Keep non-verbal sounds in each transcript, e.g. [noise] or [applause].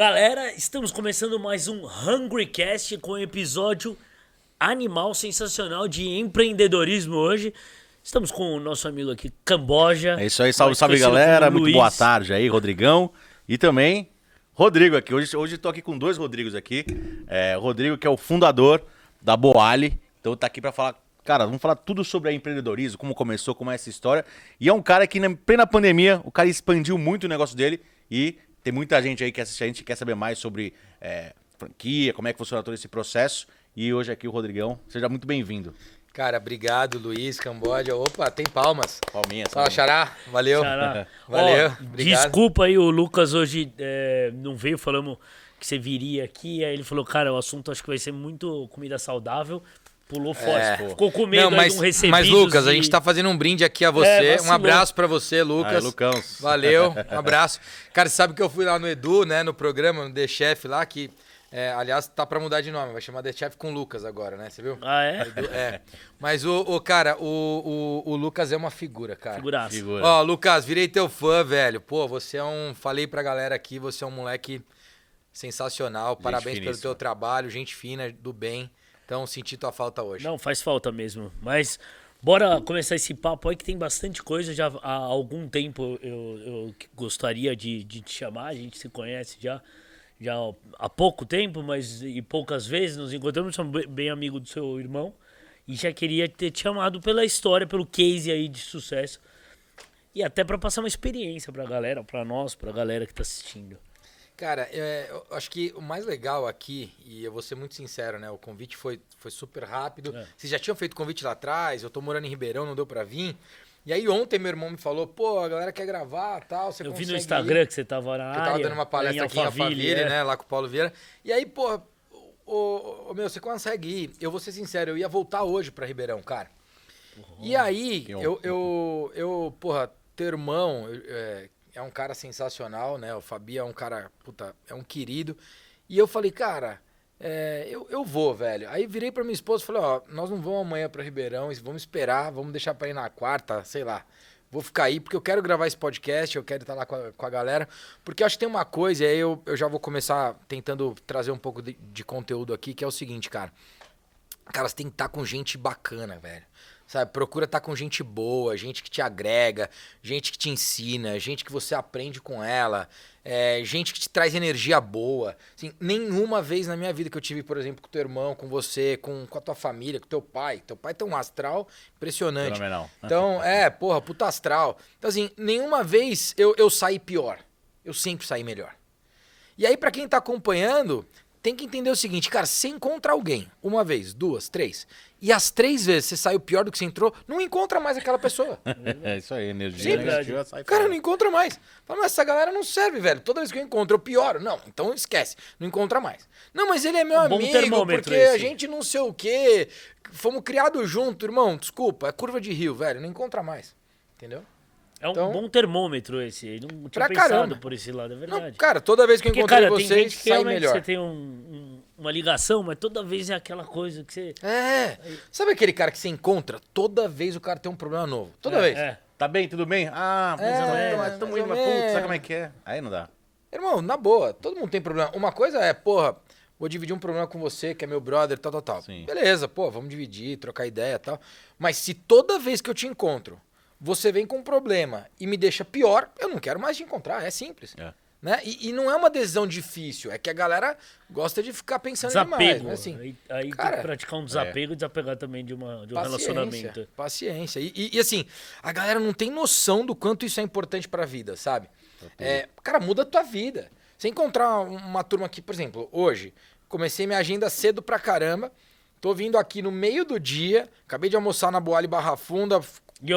Galera, estamos começando mais um Hungry Cast com um episódio animal sensacional de empreendedorismo hoje. Estamos com o nosso amigo aqui, Camboja. É isso aí, salve, salve galera. Muito boa tarde aí, Rodrigão. E também Rodrigo aqui. Hoje, hoje tô aqui com dois Rodrigos aqui. É, o Rodrigo, que é o fundador da Boali. Então tá aqui pra falar. Cara, vamos falar tudo sobre empreendedorismo, como começou, como é essa história. E é um cara que, na plena pandemia, o cara expandiu muito o negócio dele. E tem muita gente aí que assiste a gente quer saber mais sobre é, franquia, como é que funciona todo esse processo. E hoje aqui o Rodrigão. Seja muito bem-vindo. Cara, obrigado, Luiz, Camboja. Opa, tem palmas. Palminha. Fala, Xará. Valeu. Xará. [laughs] Valeu, obrigado. Desculpa aí, o Lucas hoje é, não veio, falamos que você viria aqui. Aí ele falou, cara, o assunto acho que vai ser muito comida saudável. Pulou fora. É. Ficou com medo Não, mas, um recebidos mas Lucas, a e- gente tá fazendo um brinde aqui a você. É, um abraço pra você, Lucas. Aí, Lucão. Valeu, [laughs] um abraço. Cara, você sabe que eu fui lá no Edu, né, no programa, no The Chef lá, que, é, aliás, tá pra mudar de nome, vai chamar The Chef com Lucas agora, né, você viu? Ah, é? Edu, é. Mas o, o cara, o, o, o Lucas é uma figura, cara. Figuraça. Figura. Ó, Lucas, virei teu fã, velho. Pô, você é um. Falei pra galera aqui, você é um moleque sensacional. Parabéns pelo finíssima. teu trabalho, gente fina, do bem. Então, senti tua falta hoje. Não, faz falta mesmo. Mas bora começar esse papo aí que tem bastante coisa. Já há algum tempo eu, eu gostaria de, de te chamar. A gente se conhece já, já há pouco tempo, mas e poucas vezes nos encontramos. Somos bem- amigo do seu irmão. E já queria ter te chamado pela história, pelo case aí de sucesso. E até pra passar uma experiência pra galera, pra nós, pra galera que tá assistindo. Cara, é, eu acho que o mais legal aqui, e eu vou ser muito sincero, né? O convite foi, foi super rápido. É. Vocês já tinham feito convite lá atrás, eu tô morando em Ribeirão, não deu pra vir. E aí ontem meu irmão me falou, pô, a galera quer gravar tal, você Eu vi no ir?" Instagram que você tava na eu tava dando uma palestra aqui em Alphaville, é. né? Lá com o Paulo Vieira. E aí, pô, ô, ô, meu, você consegue ir? Eu vou ser sincero, eu ia voltar hoje pra Ribeirão, cara. E aí, eu, eu, eu, porra, teu irmão é, é um cara sensacional, né? O Fabi é um cara, puta, é um querido. E eu falei, cara, é, eu, eu vou, velho. Aí virei pra minha esposa e falei, ó, nós não vamos amanhã pra Ribeirão, vamos esperar, vamos deixar pra ir na quarta, sei lá. Vou ficar aí, porque eu quero gravar esse podcast, eu quero estar lá com a, com a galera. Porque acho que tem uma coisa, e aí eu, eu já vou começar tentando trazer um pouco de, de conteúdo aqui, que é o seguinte, cara. Cara, você tem que estar com gente bacana, velho. Sabe, procura estar com gente boa, gente que te agrega, gente que te ensina, gente que você aprende com ela, é, gente que te traz energia boa. Assim, nenhuma vez na minha vida que eu tive, por exemplo, com teu irmão, com você, com, com a tua família, com teu pai. Teu pai tem um astral impressionante. Fenomenal. Então, é, porra, puta astral. Então, assim, nenhuma vez eu, eu saí pior. Eu sempre saí melhor. E aí, pra quem tá acompanhando, tem que entender o seguinte, cara, você encontra alguém, uma vez, duas, três, e as três vezes você saiu pior do que você entrou, não encontra mais aquela pessoa. É [laughs] isso aí, energia negativa sai Cara, não encontra mais. Fala, mas essa galera não serve, velho. Toda vez que eu encontro, eu pioro. Não, então esquece. Não encontra mais. Não, mas ele é meu Um amigo, porque esse. a gente não sei o quê. Fomos criados junto, irmão. Desculpa, é curva de rio, velho. Não encontra mais. Entendeu? É um Então- bom termômetro esse. Eu não tinha pensado caramba. por esse lado, é Não, verdade. cara, toda vez que eu encontrei cara, tem vocês, gente que sai melhor. você tem um- um- uma ligação, mas toda vez é aquela coisa que você. É. Sabe aquele cara que você encontra? Toda vez o cara tem um problema novo. Toda é, vez. É. Tá bem, tudo bem? Ah, É, mais ou mais menos, ou mas tamo indo, mas putz, sabe como é que é? Aí não dá. Irmão, na boa, todo mundo tem problema. Uma coisa é, porra, vou dividir um problema com você, que é meu brother, tal, tal, tal. Sim. Beleza, pô, vamos dividir, trocar ideia e tal. Mas se toda vez que eu te encontro, você vem com um problema e me deixa pior, eu não quero mais te encontrar, é simples. É. Né? E, e não é uma decisão difícil, é que a galera gosta de ficar pensando demais. Desapego. Mas, assim, aí aí tem cara, que praticar um desapego e desapegar também de, uma, de um paciência, relacionamento. paciência. E, e- e, assim, a galera não tem noção do quanto isso é importante pra vida, sabe? É, cara, muda a tua vida. Você encontrar uma turma aqui, por exemplo, hoje, comecei minha agenda cedo pra caramba. Tô vindo aqui no meio do dia, acabei de almoçar na Boale Barra Funda, E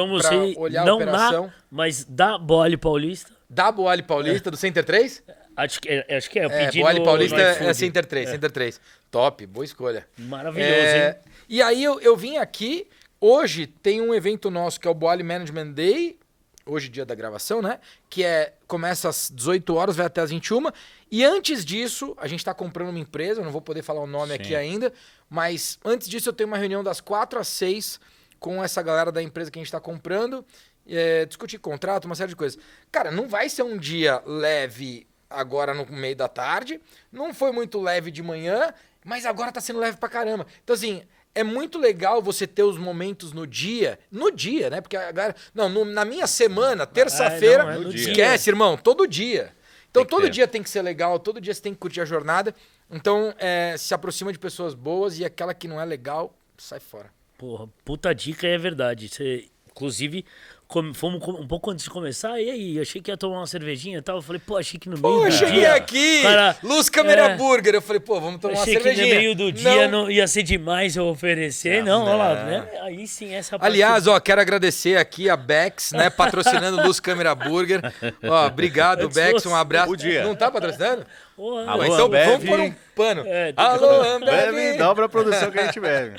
olhar a não operação. na, mas da Boale Paulista. da Boale Paulista, do Center 3. Acho que é, acho que é. eu É, pedi Boale no- Paulista no é. Center 3, Center 3. Top, boa escolha. Maravilhoso, É, hein? E aí eu, eu vim aqui, hoje tem um evento nosso que é o Boali Management Day, hoje dia da gravação, né? Que é começa às 18 horas, vai até às 21. E antes disso, a gente está comprando uma empresa, eu não vou poder falar o nome Sim. aqui ainda, mas antes disso eu tenho uma reunião das 4 às 6 com essa galera da empresa que a gente está comprando, é, discutir contrato, uma série de coisas. Cara, não vai ser um dia leve agora no meio da tarde, não foi muito leve de manhã, mas agora tá sendo leve pra caramba. Então, assim, é muito legal você ter os momentos no dia, no dia, né? Porque agora, não, no- na minha semana, terça-feira, não, é no dia. esquece, irmão, todo dia. Então todo ter. dia tem que ser legal, todo dia você tem que curtir a jornada. Então, é, se aproxima de pessoas boas e aquela que não é legal, sai fora. Porra, puta dica e é verdade. Você, inclusive, come- fomos com- um pouco antes de começar, e aí? Eu achei que ia tomar uma cervejinha e tal. Eu falei, pô, achei que no meio Pô, do eu cheguei dia. aqui, cara, Luz Câmera é. Burger. Eu falei, pô, vamos tomar uma achei que no cervejinha. meio do dia não, ia ser demais eu oferecer. Não, olha lá, né? Aí sim, essa parte- Aliás, ó, quero agradecer aqui a Bex, né, patrocinando Luz Câmera Burger. Ó, obrigado, Bex, um abraço. Podia. Não tá patrocinando? Alô, Pô, então Ambev. vamos pôr um pano. É, Alô, Bebe, Ambev. dobra a produção que a gente bebe.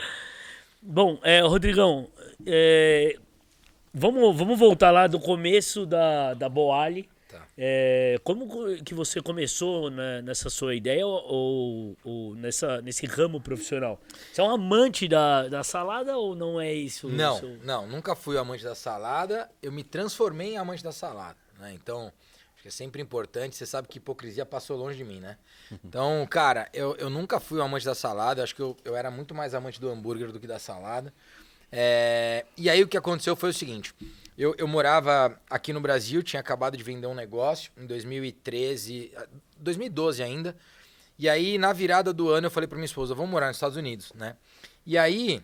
Bom, é, Rodrigão, é, vamos, vamos voltar lá do começo da, da Boali. Tá. É, como co- que você começou nessa sua ideia ou, ou nessa, nesse ramo profissional? Você é um amante da, da salada ou não é isso? Não, seu- não, nunca fui amante da salada. Eu me transformei em amante da salada, né? Então, que é sempre importante. Você sabe que hipocrisia passou longe de mim, né? Então, cara, eu, eu nunca fui um amante da salada. Acho que eu, eu era muito mais amante do hambúrguer do que da salada. É, e aí o que aconteceu foi o seguinte. Eu, eu morava aqui no Brasil, tinha acabado de vender um negócio em 2013, ah, 2012 ainda. E aí, na virada do ano, eu falei pra minha esposa, vamos morar nos Estados Unidos, né? E aí,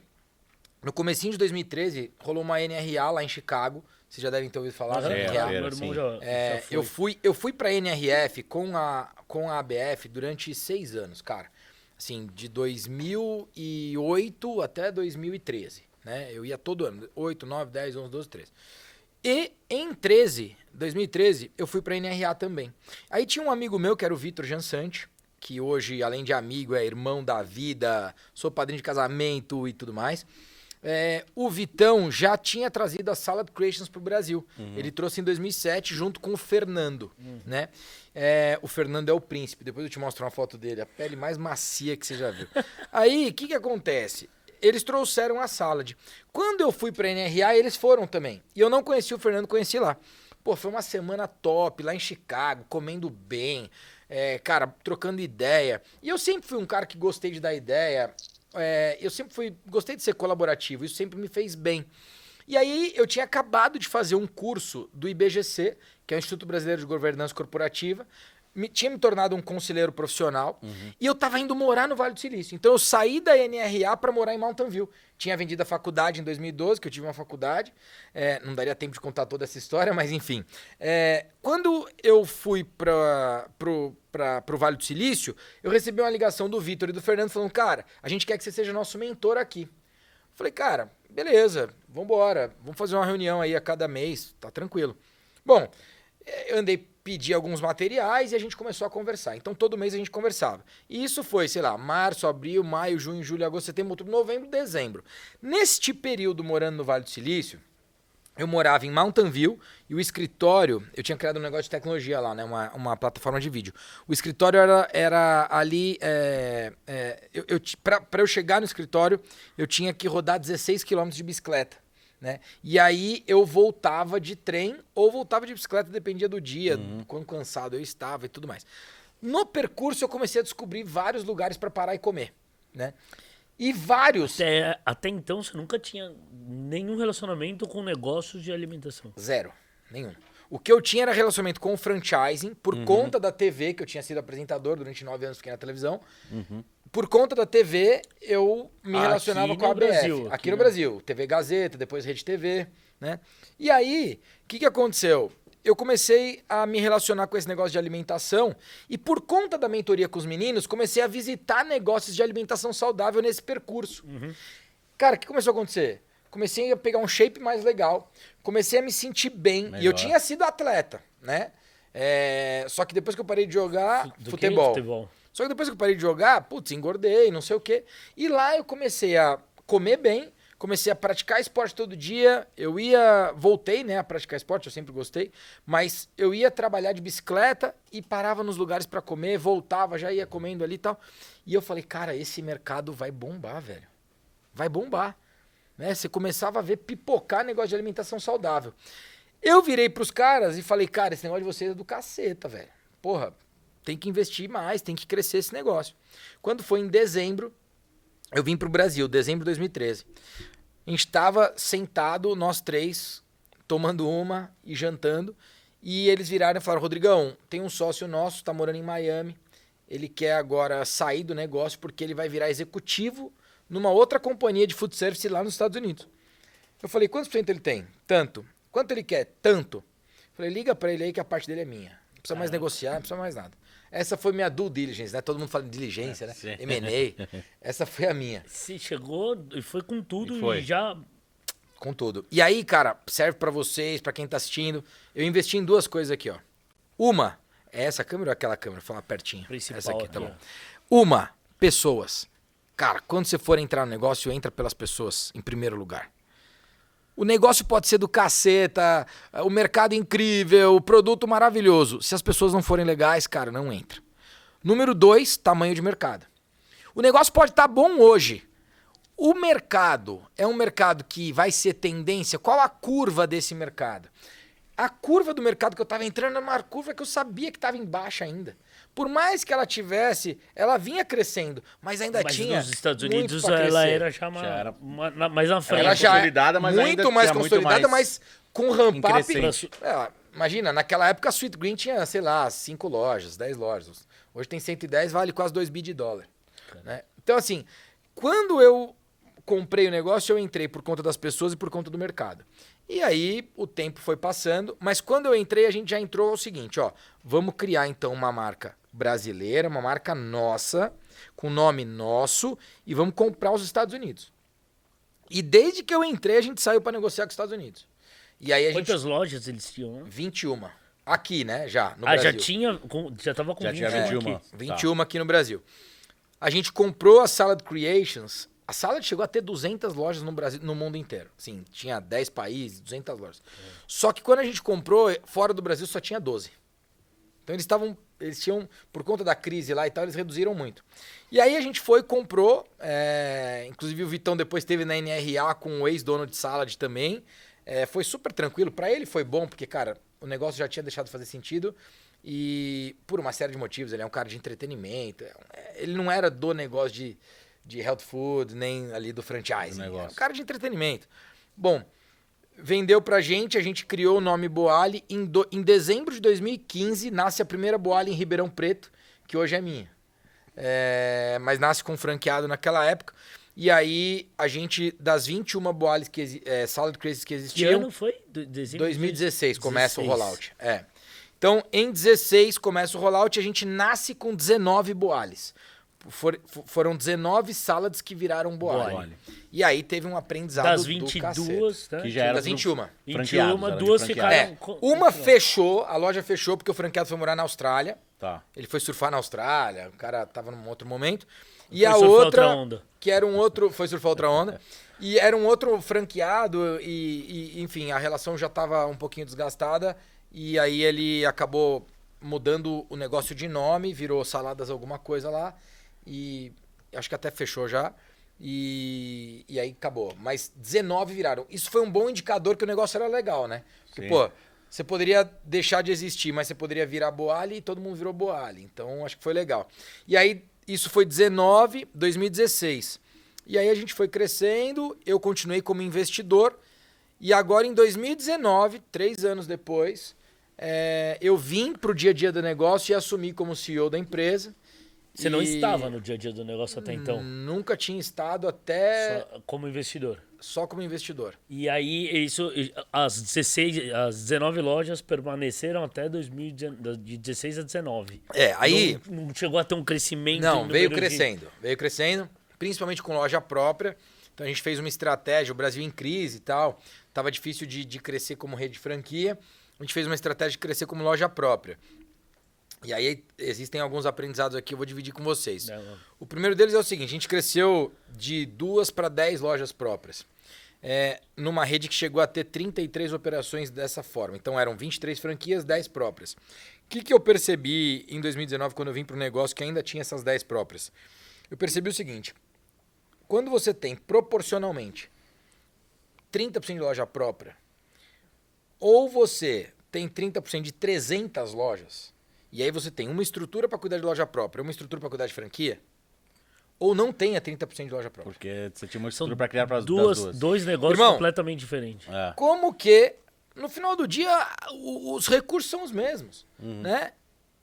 no comecinho de 2013, rolou uma NRA lá em Chicago. Vocês já devem ter ouvido falar Aham, É, meu irmão já, É, já eu fui, eu fui pra NRF com a, com a ABF durante seis anos, cara. Assim, de 2008 até 2013, né? Eu ia todo ano, 8, 9, 10, 11, 12, 13. E em 13, 2013, eu fui pra NRA também. Aí tinha um amigo meu que era o Vitor Jansante, que hoje, além de amigo, é irmão da vida, sou padrinho de casamento e tudo mais. É, o Vitão já tinha trazido a Salad Creations pro Brasil. Ele trouxe em 2007 junto com o Fernando, né? É, o Fernando é o príncipe. Depois eu te mostro uma foto dele. A pele mais macia que você já viu. [laughs] Aí, o que que acontece? Eles trouxeram a Salad. Quando eu fui pra NRA, eles foram também. E eu não conheci o Fernando, conheci lá. Pô, foi uma semana top lá em Chicago, comendo bem, é, cara, trocando ideia. E eu sempre fui um cara que gostei de dar ideia. É, eu sempre fui, gostei de ser colaborativo, isso sempre me fez bem. E aí eu tinha acabado de fazer um curso do IBGC, que é o Instituto Brasileiro de Governança Corporativa, me- tinha me tornado um conselheiro profissional e eu tava indo morar no Vale do Silício. Então eu saí da NRA para morar em Mountain View. Tinha vendido a faculdade em 2012, que eu tive uma faculdade. É, não daria tempo de contar toda essa história, [laughs] mas enfim. É, quando eu fui para pro Vale do Silício, eu recebi uma ligação do Vitor e do Fernando falando: Cara, a gente quer que você seja nosso mentor aqui. Falei, cara, beleza, vambora. Vamos fazer uma reunião aí a cada mês, tá tranquilo. Bom, eh, eu andei pedir alguns materiais e a gente começou a conversar. Então todo mês a gente conversava. E isso foi, sei lá, março, abril, maio, junho, julho, agosto, setembro, outubro, novembro, dezembro. Neste período morando no Vale do Silício, eu morava em Mountain View e o escritório, eu tinha criado um negócio de tecnologia lá, né? Uma, uma plataforma de vídeo. O escritório era, era ali. É, é, eu, eu, eu chegar no escritório, eu tinha que rodar 16 quilômetros de bicicleta. Né? E aí eu voltava de trem ou voltava de bicicleta, dependia do dia, quão cansado eu estava e tudo mais. No percurso eu comecei a descobrir vários lugares para parar e comer. Né? E vários. Até, até então você nunca tinha nenhum relacionamento com negócios de alimentação. Zero. Nenhum. O que eu tinha era relacionamento com o franchising, por conta da TV, que eu tinha sido apresentador durante nove anos, fiquei na televisão. Por conta da TV, eu me Aqui relacionava com a ABF. Brasil, aqui, aqui no no- Brasil. TV Gazeta, depois Rede TV, né? E aí, o que, que aconteceu? Eu comecei a me relacionar com esse negócio de alimentação e por conta da mentoria com os meninos, comecei a visitar negócios de alimentação saudável nesse percurso. Cara, o que começou a acontecer? Comecei a pegar um shape mais legal, comecei a me sentir bem. E eu Melhor. tinha sido atleta, né? É, Só que depois que eu parei de jogar Do futebol. Só que depois que eu parei de jogar, putz, engordei, não sei o quê. E lá eu comecei a comer bem, comecei a praticar esporte todo dia. Eu ia, voltei, né, a praticar esporte, eu sempre gostei, mas eu ia trabalhar de bicicleta e parava nos lugares pra comer, voltava, já ia comendo ali e tal. E eu falei, cara, esse mercado vai bombar, velho. Vai bombar. Né? Você começava a ver pipocar negócio de alimentação saudável. Eu virei pros caras e falei, cara, esse negócio de vocês é do caceta, velho. Porra, tem que investir mais, tem que crescer esse negócio. Quando foi em dezembro, eu vim para o Brasil, dezembro de 2013. A gente estava sentado, nós três, tomando uma e jantando. E eles viraram e falaram: Rodrigão, tem um sócio nosso, está morando em Miami. Ele quer agora sair do negócio porque ele vai virar executivo numa outra companhia de food service lá nos Estados Unidos. Eu falei: quantos por cento ele tem? Tanto. Quanto ele quer? Tanto. Eu falei: liga para ele aí que a parte dele é minha. Não precisa mais negociar, não precisa mais nada. Essa foi minha due diligence, né? Todo mundo fala de diligência, né? Sim. M&A. [laughs] Essa foi a minha. Você chegou e foi com tudo E e, foi. já. Com tudo. E aí, cara, serve pra vocês, pra quem tá assistindo. Eu investi em duas coisas aqui, ó. Uma, é essa câmera ou aquela câmera? Vou falar pertinho. Principal essa aqui, tá bom. Uma, pessoas. Cara, quando você for entrar no negócio, entra pelas pessoas em primeiro lugar. O negócio pode ser do caceta, o mercado incrível, o produto maravilhoso. Se as pessoas não forem legais, cara, não entra. Número dois, tamanho de mercado. O negócio pode estar bom hoje. O mercado é um mercado que vai ser tendência. Qual a curva desse mercado? A curva do mercado que eu estava entrando era uma curva que eu sabia que estava em baixa ainda. Por mais que ela tivesse, ela vinha crescendo, mas ainda Mas tinha. nos Estados muito Unidos ela crescer. era já, uma, Já era- mais na frente. Ela já consolidada, mas muito ainda mais tinha muito consolidada, mais mas com ramp up. É, imagina, naquela época a Sweet Green tinha, sei lá, 5 lojas, 10 lojas. Hoje tem 110, vale quase 2 bi de dólar. né? Então, assim, quando eu comprei o negócio, eu entrei por conta das pessoas e por conta do mercado. E aí o tempo foi passando, mas quando eu entrei, a gente já entrou ao seguinte, ó, vamos criar então uma marca brasileira, uma marca nossa, com nome nosso, e vamos comprar os Estados Unidos. E desde que eu entrei, a gente saiu para negociar com os Estados Unidos. E aí a gente Quantas lojas eles tinham? né? 21 aqui, né, já no ah, Brasil. já tinha. com- Já tava com Já 21 tinha aqui. 21. Tá. 21 aqui no Brasil. A gente comprou a Salad Creations. A Salad chegou a ter 200 lojas no Brasil, no mundo inteiro. Sim, tinha 10 países, 200 lojas. Só que quando a gente comprou, fora do Brasil só tinha 12. Então eles estavam, eles tinham, por conta da crise lá e tal, eles reduziram muito. E aí a gente foi comprou, é, inclusive o Vitão depois teve na NRA com o ex-dono de Salad também. É, foi super tranquilo. Para ele foi bom, porque, cara, o negócio já tinha deixado de fazer sentido. E por uma série de motivos, ele é um cara de entretenimento. é- Ele não era do negócio de, de health food, nem ali do negócio. É um cara de entretenimento. Bom, vendeu pra gente, a gente criou o nome Boali. Em, do- em dezembro de 2015, nasce a primeira Boali em Ribeirão Preto, que hoje é minha. É, mas nasce com franqueado naquela época. E aí, a gente, das 21 Boalis que é, Salad Crazes que Que existiam, ano foi? Do- dezembro de 2016 começa o 16. rollout. É. Então, em 16 começa o rollout, a gente nasce com 19 boales. For- for- foram 19 salads que viraram boale. Boale. E aí teve um aprendizado Das do 22, né? Que já era Das tudo 21. 21, franqueados, era de duas ficaram. É, uma fechou, a loja fechou porque o franqueado foi morar na Austrália. Tá. Ele foi surfar na Austrália, o cara tava num outro momento. E Foi a outra, outra onda. que era um outro, foi surfar outra onda. e era um outro franqueado e, e, enfim, a relação já tava um pouquinho desgastada e aí ele acabou mudando o negócio de nome, virou Saladas alguma coisa lá e acho que até fechou já. E, e aí acabou. Mas 19 viraram. Isso foi um bom indicador que o negócio era legal, né? Porque, Sim. pô, você poderia deixar de existir, mas você poderia virar Boali e todo mundo virou Boali. Então, acho que foi legal. E aí, isso foi 19, 2016. E aí a gente foi crescendo, eu continuei como investidor. E agora, em 2019, três anos depois, é, eu vim para o dia a dia do negócio e assumi como CEO da empresa. Você não E estava no dia a dia do negócio até então, Nunca tinha estado até só como investidor. só como investidor. E aí, isso, as 16, as 19 lojas permaneceram até 2019, de 16 a 19. É, aí. Não, não chegou a ter um crescimento. Não, veio número de- crescendo. Veio crescendo, principalmente com loja própria. Então a gente fez uma estratégia, o Brasil em crise e tal. Tava difícil de, de crescer como rede de franquia. A gente fez uma estratégia de crescer como loja própria. E aí existem alguns aprendizados aqui, eu vou dividir com vocês. Não. O primeiro deles é o seguinte: a gente cresceu de duas para 10 lojas próprias. É, numa rede que chegou a ter 33 operações dessa forma. Então eram 23 franquias, 10 próprias. O que, que eu percebi em 2019 quando eu vim para o negócio que ainda tinha essas 10 próprias? Eu percebi o seguinte: quando você tem proporcionalmente 30% de loja própria, ou você tem 30% de 300 lojas, e aí você tem uma estrutura para cuidar de loja própria, uma estrutura para cuidar de franquia, ou não tenha 30% de loja própria. Porque você tinha uma estrutura pra criar pras duas, das duas. dois negócios Irmão, completamente diferentes. É. Como que, no final do dia, os recursos são os mesmos, né?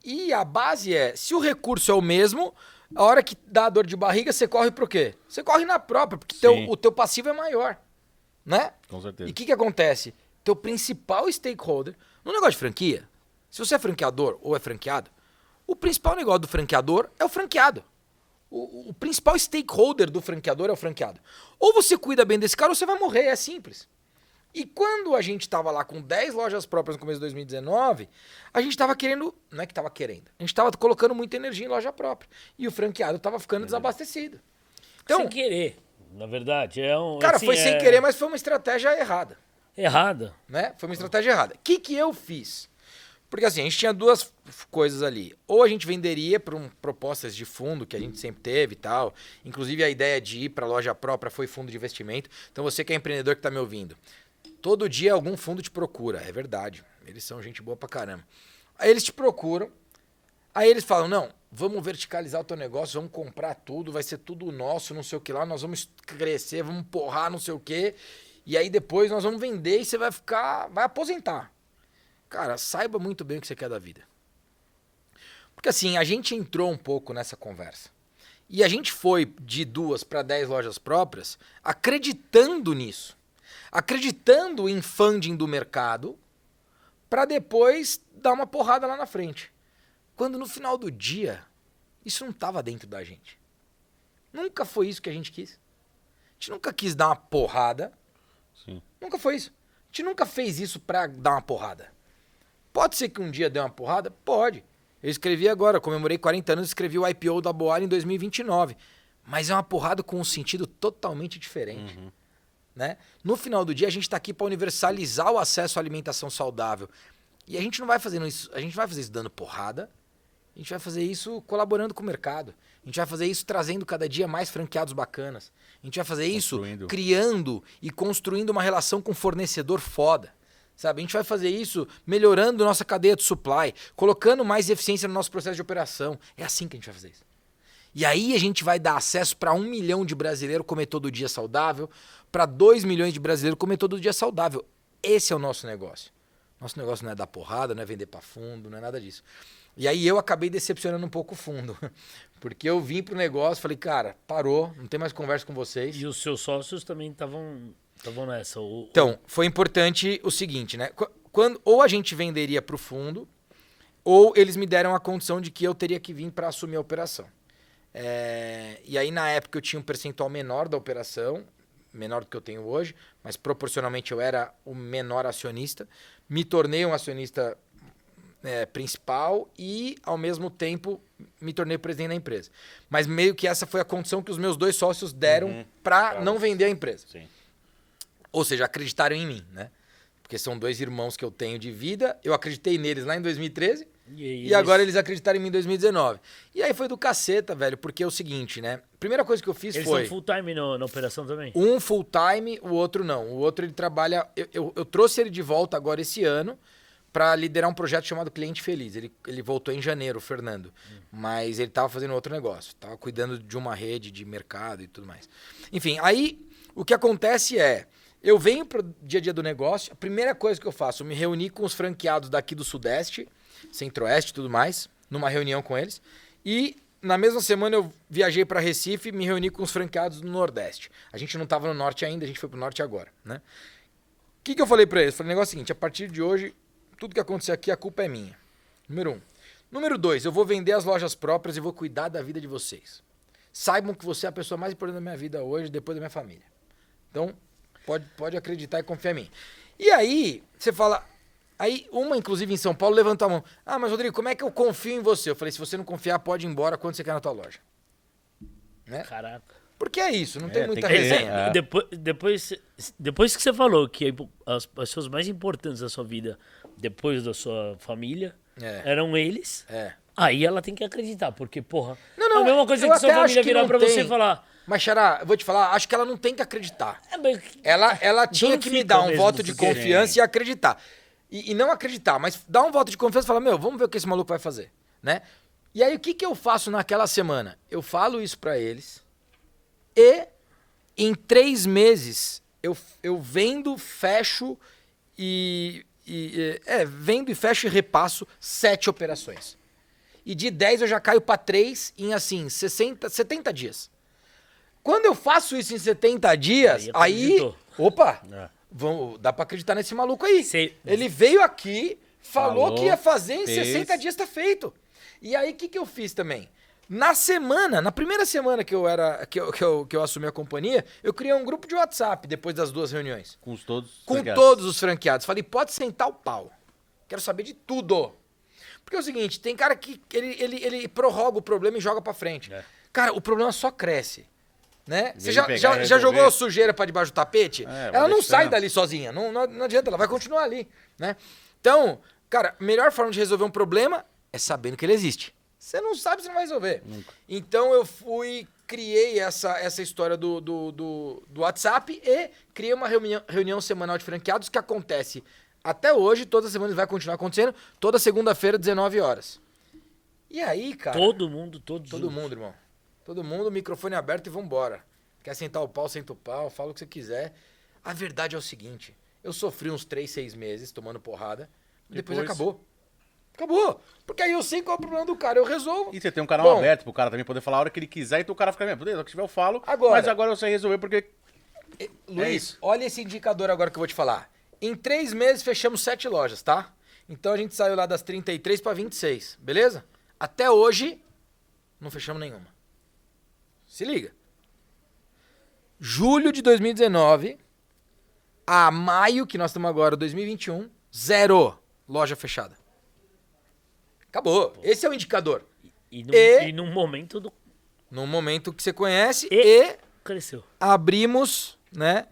E a base é, se o recurso é o mesmo, a hora que dá a dor de barriga, você corre pro quê? Você corre na própria, porque teu, o teu passivo é maior, né? Com certeza. E o que, que acontece? Teu principal stakeholder, no negócio de franquia, se você é franqueador ou é franqueado, o principal negócio do franqueador é o franqueado. O, o principal stakeholder do franqueador é o franqueado. Ou você cuida bem desse cara ou você vai morrer, é simples. E quando a gente estava lá com 10 lojas próprias no começo de 2019, a gente estava querendo. Não é que estava querendo, a gente estava colocando muita energia em loja própria. E o franqueado estava ficando desabastecido. Então, sem querer, na verdade. É um, cara, assim, foi sem é querer, mas foi uma estratégia errada. Errada. né? Foi uma estratégia errada. O que, que eu fiz? Porque assim, a gente tinha duas coisas ali. Ou a gente venderia para um, propostas de fundo, que a gente sempre teve e tal. Inclusive a ideia de ir para loja própria foi fundo de investimento. Então você que é empreendedor que está me ouvindo, todo dia algum fundo te procura, é verdade. Eles são gente boa pra caramba. Aí eles te procuram, aí eles falam: não, vamos verticalizar o teu negócio, vamos comprar tudo, vai ser tudo nosso, não sei o que lá, nós vamos crescer, vamos porrar, não sei o que. E aí depois nós vamos vender e você vai ficar. vai aposentar. Cara, saiba muito bem o que você quer da vida. Porque assim, a gente entrou um pouco nessa conversa. E a gente foi de duas para dez lojas próprias acreditando nisso. Acreditando em funding do mercado para depois dar uma porrada lá na frente. Quando no final do dia, isso não estava dentro da gente. Nunca foi isso que a gente quis. A gente nunca quis dar uma porrada. Sim. Nunca foi isso. A gente nunca fez isso pra dar uma porrada. Pode ser que um dia dê uma porrada? Pode. Eu escrevi agora, comemorei 40 anos, escrevi o IPO da Boal em 2029. Mas é uma porrada com um sentido totalmente diferente. Né? No final do dia, a gente está aqui para universalizar o acesso à alimentação saudável. E a gente não vai fazendo isso, a gente vai fazer isso dando porrada. A gente vai fazer isso colaborando com o mercado. A gente vai fazer isso trazendo cada dia mais franqueados bacanas. A gente vai fazer isso criando e construindo uma relação com fornecedor foda. Sabe? A gente vai fazer isso melhorando nossa cadeia de supply, colocando mais eficiência no nosso processo de operação. É assim que a gente vai fazer isso. E aí a gente vai dar acesso para um milhão de brasileiros comer todo dia saudável, para dois milhões de brasileiros comer todo dia saudável. Esse é o nosso negócio. Nosso negócio não é dar porrada, não é vender para fundo, não é nada disso. E aí eu acabei decepcionando um pouco o fundo. [laughs] Porque eu vim pro negócio, falei, cara, parou, não tem mais conversa com vocês. E os seus sócios também estavam estavam nessa. O, Então, foi importante o seguinte, né? Qu- Quando, ou a gente venderia para o fundo, ou eles me deram a condição de que eu teria que vir para assumir a operação. É, e aí, na época, eu tinha um percentual menor da operação, menor do que eu tenho hoje, mas proporcionalmente eu era o menor acionista. Me tornei um acionista é, principal e, ao mesmo tempo, me tornei presidente da empresa. Mas meio que essa foi a condição que os meus dois sócios deram Uhum. para Pra não vender a empresa. Sim. Ou seja, acreditaram em mim, né? Porque são dois irmãos que eu tenho de vida. Eu acreditei neles lá em 2013 e, e agora eles acreditaram em mim em 2019. E aí foi do caceta, velho, porque é o seguinte, né? Primeira coisa que eu fiz Eles foi estão full time no- na operação também? um full time, o outro não. O outro ele trabalha. Eu, eu, eu trouxe ele de volta agora esse ano para liderar um projeto chamado Cliente Feliz. Ele, ele voltou em janeiro, o Fernando. Mas ele tava fazendo outro negócio. Tava cuidando de uma rede de mercado e tudo mais. Enfim, aí o que acontece é. Eu venho pro dia a dia do negócio, a primeira coisa que eu faço, eu me reuni com os franqueados daqui do Sudeste, Centro-Oeste e tudo mais, numa reunião com eles. E na mesma semana eu viajei para Recife e me reuni com os franqueados do Nordeste. A gente não estava no Norte ainda, a gente foi pro Norte agora, né? O que, que eu falei para eles? Falei, o negócio é o seguinte, a partir de hoje, tudo que acontecer aqui, a culpa é minha. Número um. Número dois, eu vou vender as lojas próprias e vou cuidar da vida de vocês. Saibam que você é a pessoa mais importante da minha vida hoje, depois da minha família. Então, pode, pode acreditar e confiar em mim. E aí, você fala. Aí, uma, inclusive, em São Paulo, levantou a mão. Ah, mas Rodrigo, como é que eu confio em você? Eu falei, se você não confiar, pode ir embora quando você quer na tua loja. Né? Caraca. Porque é isso, não É, tem tem muita que- resenha. É. Depois, depois, depois que você falou que as pessoas mais importantes da sua vida, depois da sua família, É. eram eles, É. aí ela tem que acreditar, porque, porra, Não, não, é a mesma coisa que sua família virar pra você tem. e falar. Mas, Xará, eu vou te falar, acho que ela não tem que acreditar. É, Ela, ela tinha que me dar um voto de confiança e acreditar. E, e não acreditar, mas dar um voto de confiança e falar, meu, vamos ver o que esse maluco vai fazer. né? E aí o que, que eu faço naquela semana? Eu falo isso pra eles e em três meses eu, eu vendo, fecho e, e- é, vendo e fecho e repasso sete operações. E de 10 eu já caio pra 3 em assim, 60, 70 dias. Quando eu faço isso em 70 dias, Aí aí. opa! É. Vamos, dá pra acreditar nesse maluco aí. Cê- Ele veio aqui, falou, Falou, que ia fazer em fez. 60 dias, tá feito. E aí, o que, que eu fiz também? Na semana, na primeira semana que eu era que eu, que eu, que eu assumi a companhia, eu criei um grupo de WhatsApp depois das duas reuniões. Com os todos. Com franqueados. todos os franqueados. Falei, pode sentar o pau. Quero saber de tudo. Porque é o seguinte, tem cara que ele, ele, ele prorroga o problema e joga pra frente. É. Cara, o problema só cresce. Né? Você já, já, já jogou sujeira pra debaixo do tapete? É, ela não deixando. sai dali sozinha. Não, não, não adianta, ela vai continuar ali. Né? Então, cara, a melhor forma de resolver um problema é sabendo que ele existe. Você não sabe, você não vai resolver. Então eu fui, criei essa, essa história do, do, do, do WhatsApp e criei uma reunião, reunião semanal de franqueados que acontece até hoje, toda semana vai continuar acontecendo, toda segunda-feira, 19 horas. E aí, cara. Todo mundo, todos Todo os- mundo, irmão. Todo mundo, microfone aberto e vambora. Quer sentar o pau, senta o pau, fala o que você quiser. A verdade é o seguinte: eu sofri uns 3, 6 meses tomando porrada, depois, Depois- acabou. Acabou. Porque aí eu sei qual é o problema do cara, eu resolvo. E você tem um canal Bom. aberto pro cara também poder falar a hora que ele quiser, então o cara fica mesmo. Beleza, o que tiver eu falo. Agora- Mas agora eu sei resolver porque. E- Luiz, isso. olha esse indicador agora que eu vou te falar. Em três meses fechamos sete lojas, tá? Então a gente saiu lá das 33 para 26, beleza? Até hoje, não fechamos nenhuma. Se liga. Julho de 2019 a maio, que nós estamos agora, 2021, zero loja fechada. Acabou. Esse é o indicador. E, num, E- e num momento do... No momento que você conhece E- e cresceu. abrimos, né?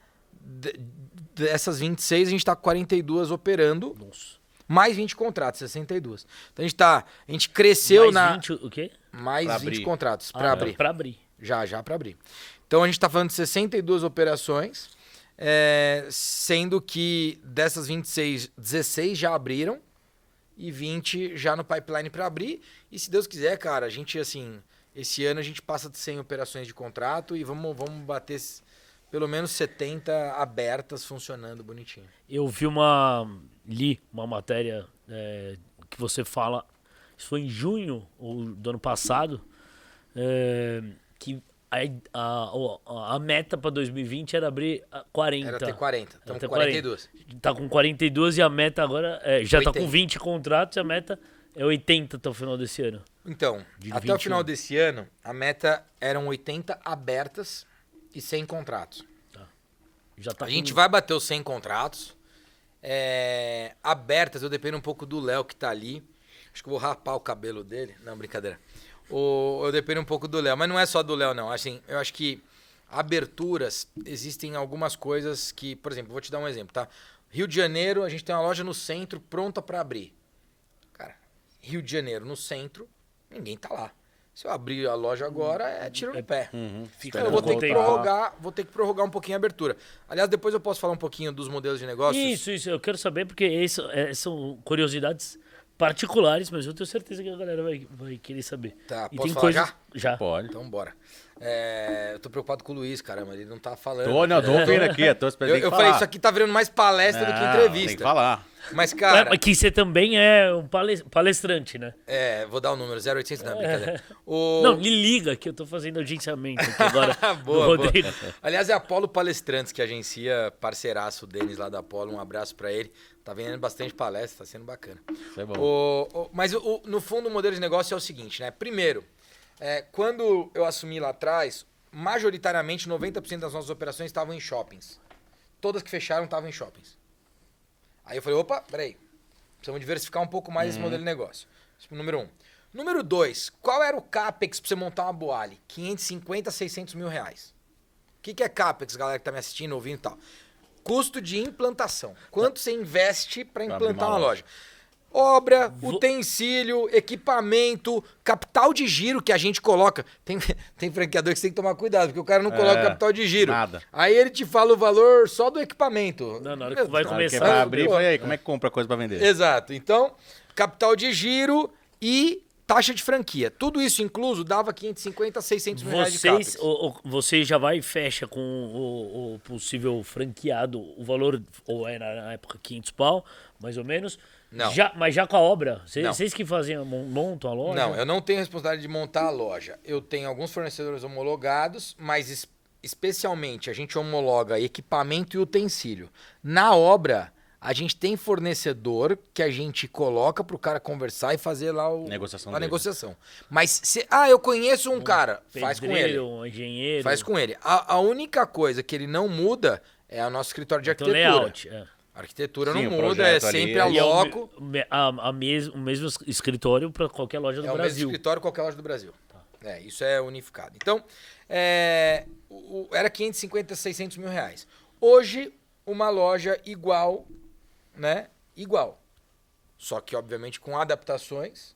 Dessas 26, a gente tá com 42 operando, Nossa. mais 20 contratos, 62. Então a gente tá. A gente cresceu Mais na. 20, o quê? Mais Pra 20 abrir. contratos para Ah, abrir. Pra abrir. Já, já para abrir. Então a gente tá falando de 62 operações, é, sendo que dessas 26, 16 já abriram e 20 já no pipeline para abrir. E se Deus quiser, cara, a gente assim, esse ano a gente passa de 100 operações de contrato e vamos, vamos bater pelo menos 70 abertas funcionando bonitinho. Eu vi uma. li uma matéria é, que você fala. Isso foi em junho ou do ano passado. é, que a, a, o- a meta para 2020 era abrir a 40. Era ter 40. Estamos com 42. Tá com 42 e a meta agora. é, já tá 80. com 20 contratos e a meta é 80 até o final desse ano. Então, De até o 21. final desse ano, a meta eram 80 abertas e 100 contratos. Já tá a com- gente vai bater os 100 contratos. É, abertas, eu dependo um pouco do Léo que tá ali. Acho que eu vou rapar o cabelo dele. Não, brincadeira. O, eu dependo um pouco do Léo, mas não é só do Léo, não. Assim, eu acho que aberturas, existem algumas coisas que, por exemplo, vou te dar um exemplo, tá? Rio de Janeiro, a gente tem uma loja no centro pronta para abrir. Cara, Rio de Janeiro, no centro, ninguém tá lá. Se eu abrir a loja agora, é tiro no pé. Fica Então, eu vou ter que prorrogar, vou ter que prorrogar um pouquinho a abertura. Aliás, depois eu posso falar um pouquinho dos modelos de negócios. Isso, isso, eu quero saber porque isso, é, são curiosidades particulares, mas eu tenho certeza que a galera vai, vai querer saber. Tá, e posso tem falar coisas. já? Já. Pode. Então bora. É, eu tô preocupado com o Luiz, caramba, ele não tá falando. Tô, não, tô ouvindo aqui, eu tô esperando. eu eu falei, isso aqui tá virando mais palestra do que Não, entrevista. Tem que falar. Mas, É, cara, mas que você também é um pales- palestrante, né? é, vou dar o número, 0800, não, brincadeira. [laughs] O... Não, me liga que eu tô fazendo agenciamento aqui agora. [laughs] boa, boa. Aliás, é a Apolo Palestrantes que agencia parceiraço o Denis lá da Apolo. Um abraço pra ele. Tá vendendo bastante palestra, tá sendo bacana. Isso é bom. O- o- mas no fundo o modelo de negócio é o seguinte, né? Primeiro, é, quando eu assumi lá atrás, majoritariamente 90% das nossas operações estavam em shoppings. Todas que fecharam estavam em shoppings. Aí eu falei, opa, peraí. Precisamos diversificar um pouco mais esse modelo de negócio. Número um. Número dois, qual era o CAPEX pra você montar uma Boali? 550, 600 mil reais. O que, que é CAPEX, galera que tá me assistindo, ouvindo e tal? Custo de implantação. Quanto você investe para Pra implantar uma uma loja? Obra, Vo- utensílio, equipamento, capital de giro que a gente coloca. Tem, [laughs] tem franqueador que você tem que tomar cuidado, porque o cara não coloca É, capital de giro. nada. Aí ele te fala o valor só do equipamento. Não, na hora que vai que começar- vai abrir, foi aí, como é que compra coisa pra vender? Exato. Então, capital de giro e taxa de franquia. Tudo isso incluso dava 550 a 600 mil reais de Vocês, o, o- você já vai e fecha com o, o possível franqueado, o valor, ou era na época 500 pau, mais ou menos. Não. Já, mas já com a obra? Vocês, Não. vocês que fazem, mon- montam a loja? Não, eu não tenho responsabilidade de montar a loja. Eu tenho alguns fornecedores homologados, mas es- especialmente a gente homologa equipamento e utensílio. Na obra, a gente tem fornecedor que a gente coloca para o cara conversar e fazer lá o, Negociação a dele. negociação. Mas se, ah, eu conheço um cara, faz com ele. Um engenheiro. Faz com ele. A, a única coisa que ele não muda é o nosso escritório de então, arquitetura. layout. É. A arquitetura Sim, não muda, é ali sempre é- a E é o loco. a, a mes, o mesmo escritório para qualquer loja do É o mesmo Brasil. escritório qualquer loja do Brasil. É, isso é unificado. Então, é, o- era 550, 600 mil reais. Hoje, uma loja igual, né? Igual. Só que, obviamente, com adaptações,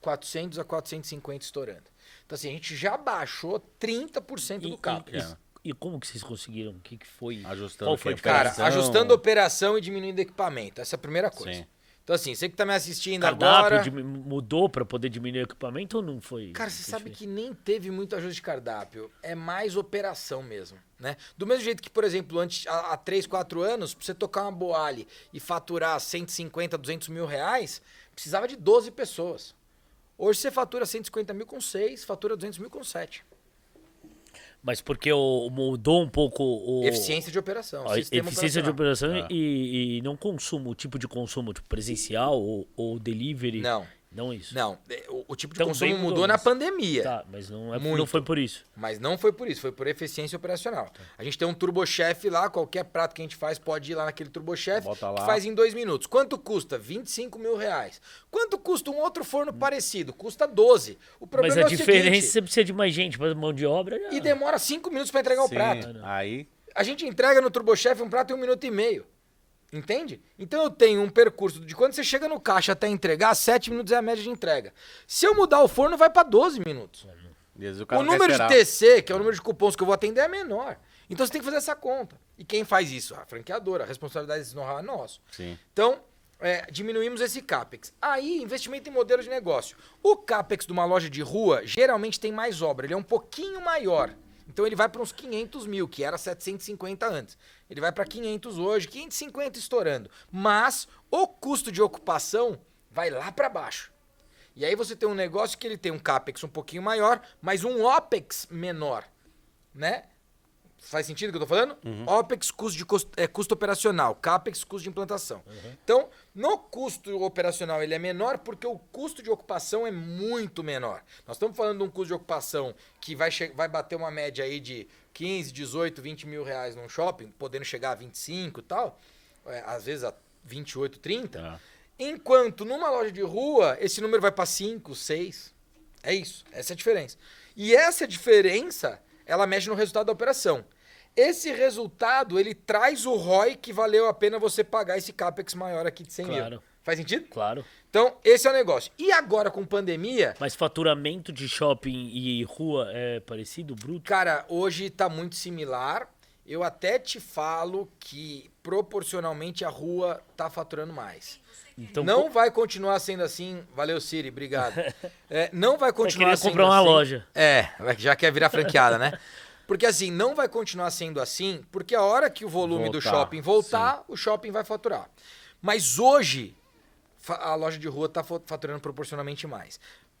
400 a 450 estourando. Então, assim, a gente já baixou 30% E, do CAPEX. e, e como que vocês conseguiram? O que, que foi? Ajustando Qual foi a Cara, operação. ajustando a operação e diminuindo equipamento. Essa é a primeira coisa. Sim. Então, assim, você que tá me assistindo cardápio agora... dimi- mudou para poder diminuir o equipamento ou não foi? Cara, você sabe diferente? que nem teve muito ajuste de cardápio. É mais operação mesmo, né? Do mesmo jeito que, por exemplo, antes, há, há 3, 4 anos, pra você tocar uma boale e faturar 150, 200 mil reais, precisava de 12 pessoas. Hoje você fatura 150 mil com 6, fatura 200 mil com 7. Mas porque o, mudou um pouco o... Eficiência de operação. a eficiência de operação e, e não consumo, o tipo de consumo, tipo presencial ou, ou delivery. Não. Não isso. Não, é, o, o tipo de Também consumo mudou, mudou na mas- pandemia. Tá, mas não, é, Muito. não foi por isso. Mas não foi por isso, foi por eficiência operacional. A gente tem um turbochef lá, qualquer prato que a gente faz pode ir lá naquele turbochef, que lá. faz em dois minutos. Quanto custa? 25 mil reais. Quanto custa um outro forno parecido? Custa 12. O problema Mas a é o diferença é seguinte, que você precisa de mais gente, mas mão de obra já... e demora 5 minutos para entregar o Sim, prato. Aí, A gente entrega no turbochef um prato em um minuto e meio. Entende? Então eu tenho um percurso de quando você chega no caixa até entregar, 7 minutos é a média de entrega. Se eu mudar o forno, vai para 12 minutos. vezes o O número de. TC, que é o número de cupons que eu vou atender, é menor. Então você tem que fazer essa conta. E quem faz isso? A franqueadora. A responsabilidade desse know-how é nosso. Sim. Então, é, diminuímos esse CAPEX. Aí, investimento em modelo de negócio. O CAPEX de uma loja de rua geralmente tem mais obra. Ele é um pouquinho maior. Então ele vai para uns 500 mil, que era 750 antes. Ele vai para 500 hoje, 550 estourando. Mas o custo de ocupação vai lá para baixo. E aí você tem um negócio que ele tem um CAPEX um pouquinho maior, mas um OPEX menor, né? Faz sentido o que eu tô falando? OPEX, custo, de custo, é, custo operacional. CAPEX, custo de implantação. Então, no custo operacional ele é menor porque o custo de ocupação é muito menor. Nós estamos falando de um custo de ocupação que vai, vai bater uma média aí de 15, 18, 20 mil reais num shopping, podendo chegar a 25 e tal, é, às vezes a 28, 30. Tá. Enquanto numa loja de rua, esse número vai para 5, 6. É isso. Essa é a diferença. E essa diferença, ela mexe no resultado da operação. Esse resultado, ele traz o ROI que valeu a pena você pagar esse CAPEX maior aqui de 100 mil. Claro. Faz sentido? Claro. Então, esse é o negócio. E agora com pandemia, Mas faturamento de shopping e rua é parecido, bruto? cara, hoje tá muito similar. Eu até te falo que proporcionalmente a rua tá faturando mais. Então, não vai continuar sendo assim. Valeu, Siri, obrigado. [laughs] É, não vai continuar queria sendo comprar uma assim. loja. É, já quer virar franqueada, né? Porque assim, não vai continuar sendo assim, porque a hora que o volume do Voltar, shopping voltar, o shopping vai faturar. Mas hoje, a loja de rua está faturando proporcionalmente mais.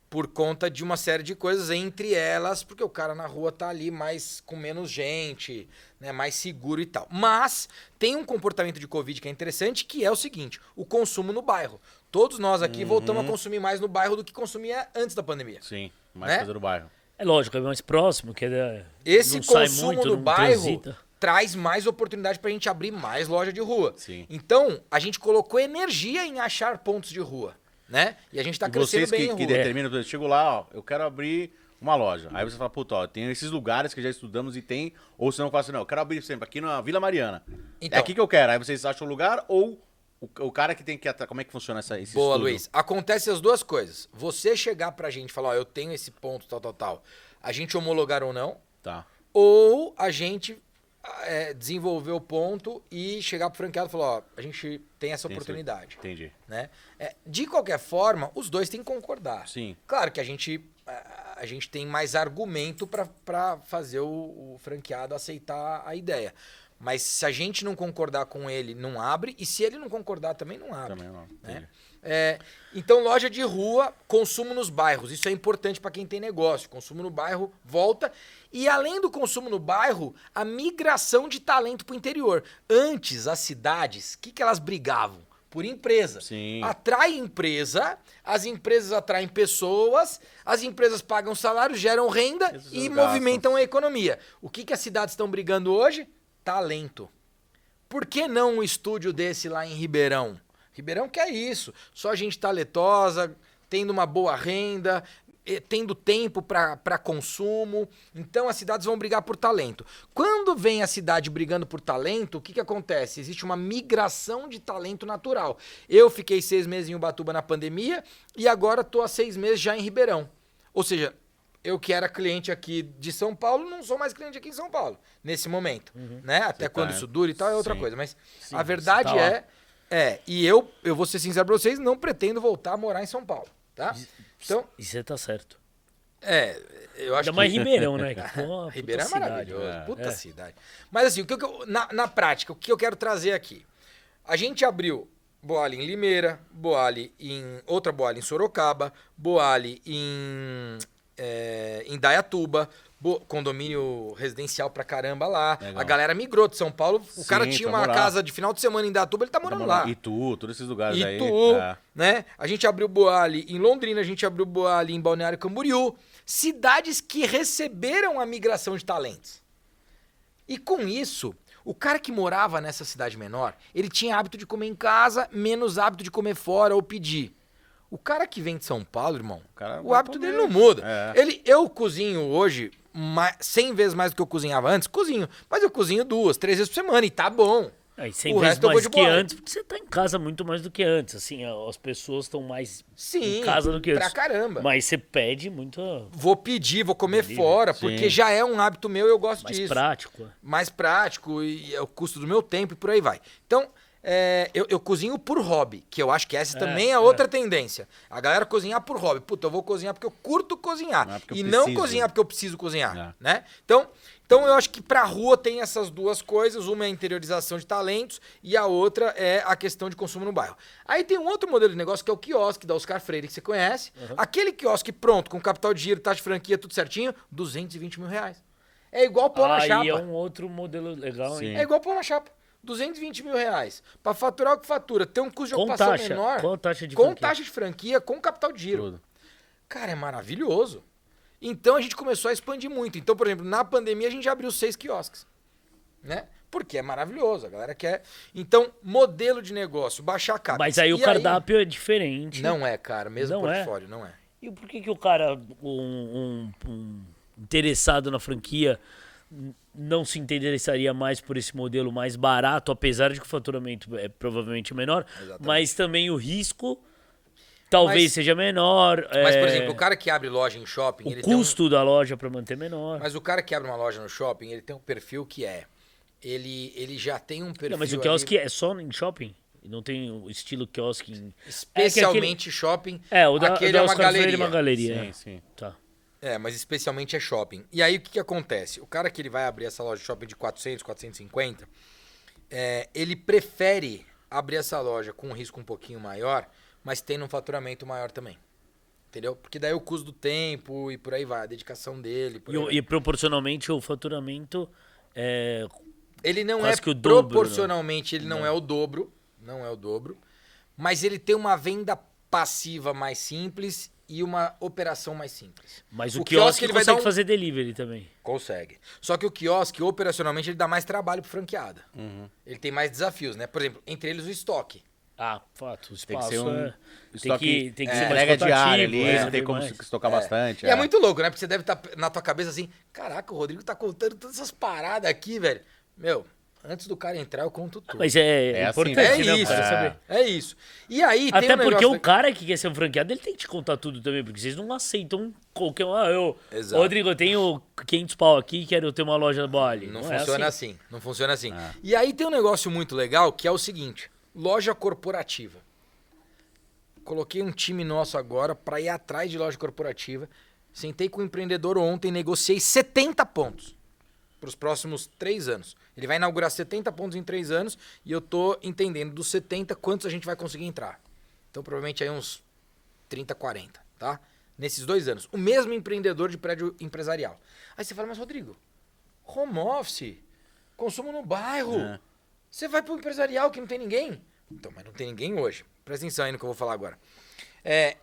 Por conta de uma série de coisas, entre elas, porque o cara na rua tá ali mais com menos gente, né, mais seguro e tal. Mas tem um comportamento de Covid que é interessante, que é o seguinte: o consumo no bairro. Todos nós aqui voltamos a consumir mais no bairro do que consumia antes da pandemia. Sim, mais Né? coisa do bairro. É lógico, é mais próximo, que é, Esse não sai consumo muito, no não bairro transita. Traz mais oportunidade pra gente abrir mais loja de rua. Sim. Então, a gente colocou energia em achar pontos de rua, né? E a gente tá E crescendo vocês bem que, que determinam, exemplo, chego lá, ó, eu quero abrir uma loja. Aí você fala, puta, ó, tem esses lugares que já estudamos e tem, ou senão eu falo assim, não, eu quero abrir sempre aqui na Vila Mariana. Então. é aqui que eu quero. Aí vocês acham o lugar ou o, o cara que tem que como é que funciona essa, esse Boa, estudo? Luiz. Acontece as duas coisas. Você chegar pra gente e falar, ó, eu tenho esse ponto, tal, tal, tal. A gente homologar ou não. Tá. Ou a gente é, desenvolver o ponto e chegar pro franqueado e falar, ó, a gente tem essa Tem oportunidade. Entendi. Né? É, de qualquer forma, os dois têm que concordar. Sim. Claro que a gente, a, a gente tem mais argumento para fazer o, o franqueado aceitar a ideia. Mas se a gente não concordar com ele, não abre. E se ele não concordar, também não abre. Também não. né? É, então, loja de rua, consumo nos bairros. Isso é importante para quem tem negócio. Consumo no bairro volta. E além do consumo no bairro, a migração de talento para o interior. Antes, as cidades, o que, que elas brigavam? Por empresa. Sim. Atrai empresa, as empresas atraem pessoas, as empresas pagam salário, geram renda Esses e gastam. movimentam a economia. O que, que as cidades estão brigando hoje? Talento. Por que não um estúdio desse lá em Ribeirão? Ribeirão quer isso. Só gente taletosa, tendo uma boa renda, eh, tendo tempo para consumo. Então as cidades vão brigar por talento. Quando vem a cidade brigando por talento, o que, que acontece? Existe uma migração de talento natural. Eu fiquei seis meses em Ubatuba na pandemia e agora estou há seis meses já em Ribeirão. Ou seja, eu que era cliente aqui de São Paulo, não sou mais cliente aqui em São Paulo, nesse momento. Né? Até Você quando tá- isso dura e tal, é outra Sim. coisa. Mas Sim, a verdade tá é. É, e eu, eu vou ser sincero pra vocês, não pretendo voltar a morar em São Paulo, tá? Então, E você tá certo. é, eu acho Ainda mais que... Ribeirão, né? [laughs] Pô, Ribeirão é cidade. maravilhoso, é. puta É. cidade. Mas assim, o que eu- na, na prática, o que eu quero trazer aqui? A gente abriu Boali em Limeira, Boali em... outra Boali em Sorocaba, Boali em, é, em Dayatuba, Bo- condomínio residencial pra caramba lá. Legal. A galera migrou de São Paulo, o Sim, cara tinha uma morar. casa de final de semana em Dayatuba, ele tá morando lá. Itu, todos esses lugares aí. Itu, é. né? A gente abriu Boali em Londrina, a gente abriu Boali em Balneário Camboriú. Cidades que receberam a migração de talentos. E com isso, o cara que morava nessa cidade menor, ele tinha hábito de comer em casa, menos hábito de comer fora ou pedir. O cara que vem de São Paulo, irmão, o vai hábito comer. dele não muda. É. Ele, eu cozinho hoje ma- 100 vezes mais do que eu cozinhava antes, cozinho. Mas eu cozinho duas, três vezes por semana e tá bom. Aí, sem O vezes resto eu vou mais de que antes, porque você tá em casa muito mais do que antes. Assim, as pessoas estão mais Sim, em casa do que pra antes. caramba. Mas você pede muito vou pedir, vou comer Delivery, fora, sim. porque já é um hábito meu e eu gosto mais disso. prático. é. Mais prático e é o custo do meu tempo e por aí vai. Então, é, eu, eu cozinho por hobby, que eu acho que essa É, também é é. outra tendência. A galera cozinhar por hobby. Puta, eu vou cozinhar porque eu curto cozinhar. Não é e não preciso. cozinhar porque eu preciso cozinhar, É. né? Então, então eu acho que pra rua tem essas duas coisas. Uma é a interiorização de talentos e a outra é a questão de consumo no bairro. Aí tem um outro modelo de negócio que é o quiosque da Oscar Freire, que você conhece. Aquele quiosque pronto, com capital de giro, taxa de franquia, tudo certinho, 220 mil reais. É igual pôr na Aí chapa. é um outro modelo legal, hein? É igual pôr na chapa. 220 mil reais. Pra faturar o que fatura, ter um custo de Com ocupação taxa, menor. com taxa de com franquia. taxa de franquia, com capital de giro. Tudo. Cara, é maravilhoso. Então a gente começou a expandir muito. Então, por exemplo, na pandemia a gente abriu seis quiosques. Né? Porque é maravilhoso, a galera quer. Então, modelo de negócio, baixar caro. Mas aí o E cardápio é diferente. Não é, cara, mesmo Não é? portfólio, não é. E por que, que o cara, um, um- um interessado na franquia, não se interessaria mais por esse modelo mais barato, apesar de que o faturamento é provavelmente menor, Exatamente. mas também o risco talvez Mas- seja menor. Mas, por é, exemplo, o cara que abre loja em shopping, o ele tem um- custo da loja para manter é menor. Mas o cara que abre uma loja no shopping, ele tem um perfil que é. Ele, ele já tem um perfil. Não, mas o ali- quiosque é só em shopping? E Não tem o estilo quiosque em... Especialmente shopping. É, o da, aquele o da é uma galeria. é uma galeria. Sim, é. sim. Tá. É, mas especialmente é shopping. E aí o que, que acontece? O cara que ele vai abrir essa loja de shopping de 400, 450, é, ele prefere abrir essa loja com um risco um pouquinho maior, mas tendo um faturamento maior também. Entendeu? Porque daí o custo do tempo e por aí vai, a dedicação dele. E, o- e proporcionalmente o faturamento é Ele não Quase é que o dobro, né? proporcionalmente, ele não, é o dobro, não é o dobro, mas ele tem uma venda passiva mais simples e uma operação mais simples. Mas o, O quiosque, quiosque, ele vai consegue um- fazer delivery também. Consegue. Só que o quiosque, operacionalmente, ele dá mais trabalho pro franqueada. Uhum. Ele tem mais desafios, né? Por exemplo, entre eles o estoque. Ah, fato. O Tem espaço que ser um é... Tem estoque- que, tem que é, ser mais diária ali, é, não tem como mais. se estocar bastante. E é. muito louco, né? Porque você deve estar na tua cabeça assim, caraca, o Rodrigo tá contando todas essas paradas aqui, velho. Meu, Antes do cara entrar, eu conto tudo. Mas é, É assim, importante, é né? isso, cara, é. saber. É isso. E aí tem Até um porque o cara que quer ser um franqueado, ele tem que te contar tudo também, porque vocês não aceitam qualquer um. Ah, eu. Exato. Rodrigo, eu tenho 500 pau aqui, quero ter uma loja da Boali. Não, é funciona assim. Não funciona assim. E aí tem um negócio muito legal que é o seguinte: loja corporativa. Coloquei um time nosso agora para ir atrás de loja corporativa. Sentei com o empreendedor ontem, negociei 70 pontos para os próximos três anos. Ele vai inaugurar 70 pontos em três anos e eu tô entendendo dos 70 quantos a gente vai conseguir entrar. Então provavelmente aí uns 30, 40, tá? Nesses dois anos. O mesmo empreendedor de prédio empresarial. Aí você fala, mas Rodrigo, home office, consumo no bairro. É. Você vai pro empresarial que não tem ninguém? Então, mas não tem ninguém hoje. Presta atenção aí no que eu vou falar agora. É,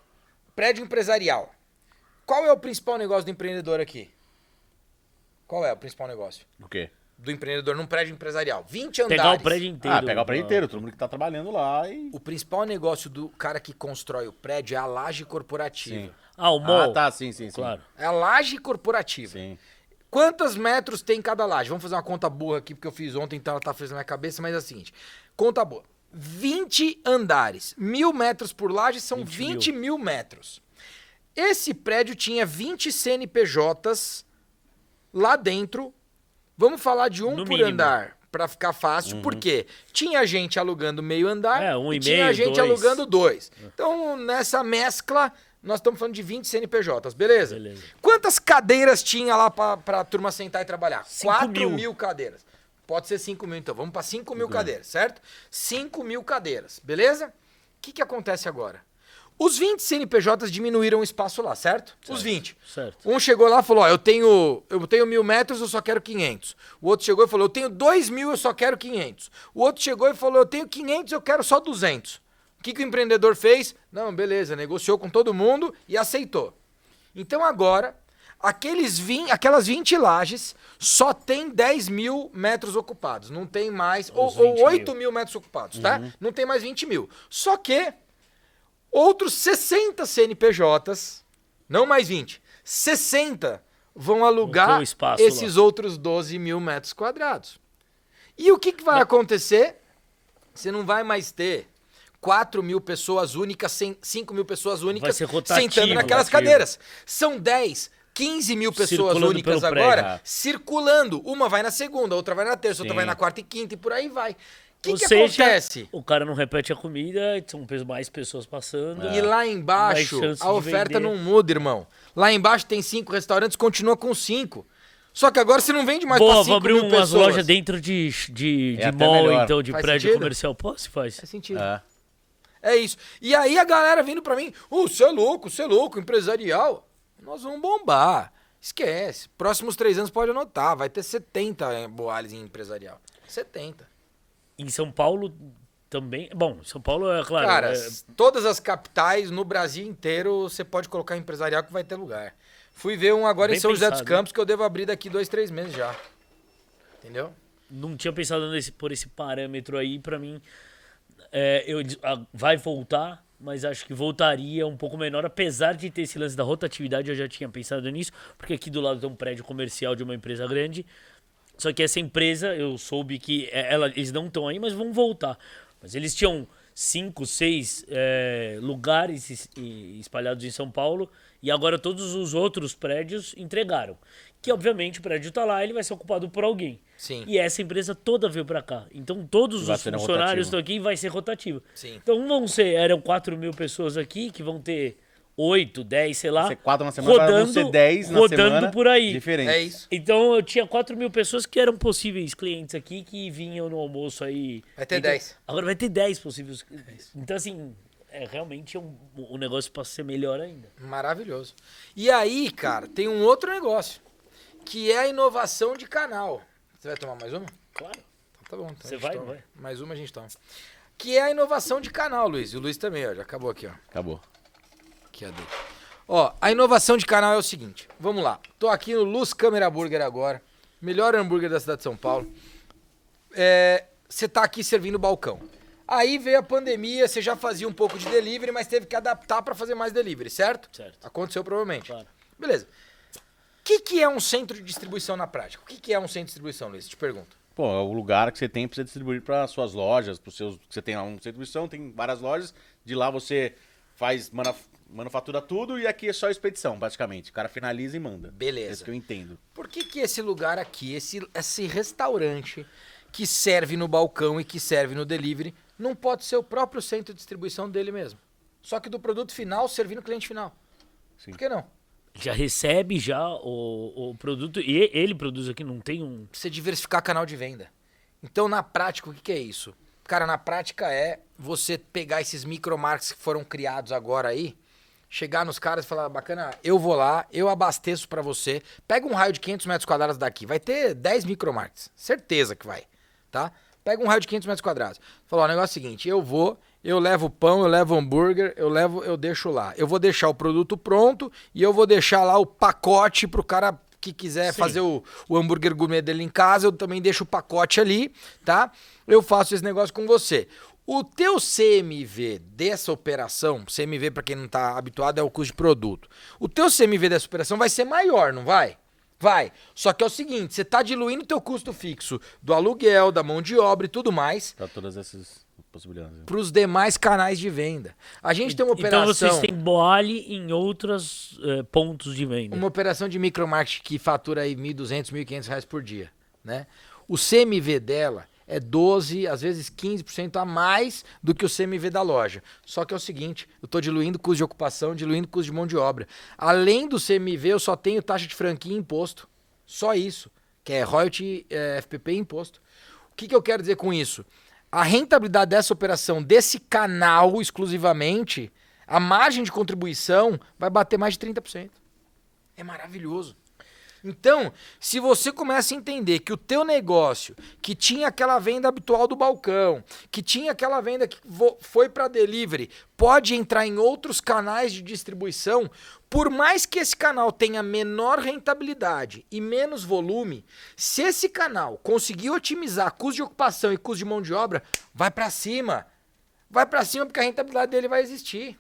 prédio empresarial. Qual é o principal negócio do empreendedor aqui? Qual é o principal negócio O quê? Do empreendedor num prédio empresarial? 20 andares. Pegar o prédio inteiro. Ah, pegar o prédio inteiro, todo mundo que tá trabalhando lá e. O principal negócio do cara que constrói o prédio é a laje corporativa. Sim. Ah, o mall. Ah, tá, sim, sim, sim. Claro. É a laje corporativa. Sim. Quantos metros tem cada laje? Vamos fazer uma conta boa aqui, porque eu fiz ontem, então ela tá fazendo na minha cabeça, mas é o seguinte. Conta boa. 20 andares. Mil metros por laje são 20 20, mil. metros. Esse prédio tinha 20 CNPJs lá dentro. Vamos falar de um No por mínimo. andar, pra ficar fácil. Por quê? Tinha gente alugando meio andar É, um e tinha meio, gente dois. alugando dois. Então, nessa mescla, nós estamos falando de 20 CNPJs, beleza? Beleza. Quantas cadeiras tinha lá pra, pra turma sentar e trabalhar? Cinco 4 mil. mil. cadeiras. Pode ser 5 mil, então. Vamos pra 5 mil cadeiras, certo? 5 mil cadeiras, beleza? O que, que acontece agora? Os 20 CNPJs diminuíram o espaço lá, certo? Os 20. Certo. Um chegou lá e falou: Ó, eu tenho, eu tenho mil metros, eu só quero 500. O outro chegou e falou: Eu tenho dois mil, eu só quero 500. O outro chegou e falou: Eu tenho 500, eu quero só 200. O que, que o empreendedor fez? Não, beleza, negociou com todo mundo e aceitou. Então agora, aqueles 20, aquelas 20 lajes só tem 10 mil metros ocupados. Não tem mais. Ou, ou 20 mil. 8 mil metros ocupados, tá? Não tem mais 20 mil. Só que outros 60 CNPJs, não mais 20, 60 vão alugar esses outros 12 mil metros quadrados. E o que, que vai acontecer? Você não vai mais ter 4 mil pessoas únicas, cem- 5 mil pessoas únicas rotativo, sentando naquelas rotativo. cadeiras. São 10, 15 mil pessoas Circulando únicas agora prédio. circulando. Uma vai na segunda, outra vai na terça, outra Sim. vai na quarta e quinta e por aí vai. O que, Ou que seja, acontece? o cara não repete a comida, são mais pessoas passando. E lá embaixo, a oferta não muda, irmão. Lá embaixo tem cinco restaurantes, continua com cinco. Só que agora você não vende mais Boa, pra vou cinco abrir mil umas pessoas. lojas dentro de, de, É de mall, melhor. então, de Faz prédio sentido? comercial. Pô, se faz. Faz sentido. É. É isso. E aí a galera vindo pra mim, ô, você é louco, você é louco, empresarial. Nós vamos bombar. Esquece. Próximos três anos pode anotar. Vai ter 70 boales em empresarial. 70. Em São Paulo também. Bom, São Paulo é claro. Cara, é- todas as capitais no Brasil inteiro você pode colocar empresarial que vai ter lugar. Fui ver um agora Bem em São José dos pensado, Campos que eu devo abrir daqui dois, três meses já. Entendeu? não tinha pensado nesse, por esse parâmetro aí, pra mim, é, eu, a- vai voltar, mas acho que voltaria um pouco menor, apesar de ter esse lance da rotatividade, eu já tinha pensado nisso, porque aqui do lado tem um prédio comercial de uma empresa grande, só que essa empresa, eu soube que é, ela, eles não estão aí, mas vão voltar. Mas eles tinham cinco, seis é, lugares es- espalhados em São Paulo e agora todos os outros prédios entregaram. Que obviamente o prédio está lá, ele vai ser ocupado por alguém. Sim. E essa empresa toda veio para cá. Então todos Vai os funcionários estão aqui e vai ser rotativo. Sim. Então vão ser, eram 4 mil pessoas aqui que vão ter 8, 10, sei lá. Ser quatro na semana, rodando, ser 10 na rodando semana. por aí. Diferente. É isso. Então eu tinha 4 mil pessoas que eram possíveis clientes aqui que vinham no almoço aí. Vai ter Então, 10. Agora vai ter 10 possíveis. Então, assim, é realmente um, um negócio para ser melhor ainda. Maravilhoso. E aí, cara, tem um outro negócio, que é a inovação de canal. Você vai tomar mais uma? Claro. Então tá bom. Então Você vai, toma. vai. Mais uma a gente toma. Que é a inovação de canal, Luiz. E o Luiz também, ó. Já acabou aqui, ó. Acabou. Aqui, cadê? Ó, a inovação de canal é o seguinte. Vamos lá. Tô aqui no Luz Câmera Burger agora. Melhor hambúrguer da cidade de São Paulo. É, Você tá aqui servindo balcão. Aí veio a pandemia, você já fazia um pouco de delivery, mas teve que adaptar para fazer mais delivery, certo? Certo. Aconteceu provavelmente. Claro. Beleza. O que, que é um centro de distribuição na prática? O que, que é um centro de distribuição, Luiz? Te pergunto. pô, é o lugar que você tem pra você distribuir para suas lojas, para seus. Você tem lá uma distribuição, tem várias lojas. De lá você faz manuf manufatura tudo e aqui é só expedição, basicamente. O cara finaliza e manda. Beleza. É isso que eu entendo. Por que, que esse lugar aqui, esse, esse restaurante que serve no balcão e que serve no delivery, não pode ser o próprio centro de distribuição dele mesmo? Só que do produto final servindo o cliente final. Sim. Por que não? Já recebe já o, o produto e ele produz aqui, não tem um. Você diversificar canal de venda. Então, na prática, o que, que é isso? Cara, na prática é você pegar esses micromarkets que foram criados agora aí, chegar nos caras e falar, bacana, eu vou lá, eu abasteço pra você, pega um raio de 500 metros quadrados daqui, vai ter 10 micromarkets, certeza que vai, tá? Pega um raio de 500 metros quadrados. Falou, o negócio é o seguinte, eu vou, eu levo pão, eu levo hambúrguer, eu levo, eu deixo lá. Eu vou deixar o produto pronto e eu vou deixar lá o pacote pro cara que quiser Sim. fazer o, o hambúrguer gourmet dele em casa, eu também deixo o pacote ali, tá? Eu faço esse negócio com você. O teu CMV dessa operação, CMV para quem não tá habituado é o custo de produto. O teu CMV dessa operação vai ser maior, não vai? Vai. Só que é o seguinte, você tá diluindo o teu custo fixo do aluguel, da mão de obra e tudo mais Pra todas essas possibilidades. para os demais canais de venda. A gente tem uma Então operação, vocês têm Boali em outros eh, pontos de venda. uma operação de micromarketing que fatura aí 1.200, 1.500 reais por dia, né? O CMV dela é 12, às vezes 15% a mais do que o CMV da loja. Só que é o seguinte, eu estou diluindo custo de ocupação, diluindo custo de mão de obra. Além do CMV, eu só tenho taxa de franquia e imposto. Só isso, que é royalty, é, FPP e imposto. O que, que eu quero dizer com isso? A rentabilidade dessa operação, desse canal exclusivamente, a margem de contribuição vai bater mais de 30%. É maravilhoso. Então, se você começa a entender que o teu negócio, que tinha aquela venda habitual do balcão, que tinha aquela venda que foi para delivery, pode entrar em outros canais de distribuição, por mais que esse canal tenha menor rentabilidade e menos volume, se esse canal conseguir otimizar custo de ocupação e custo de mão de obra, vai para cima. Vai para cima porque a rentabilidade dele vai existir.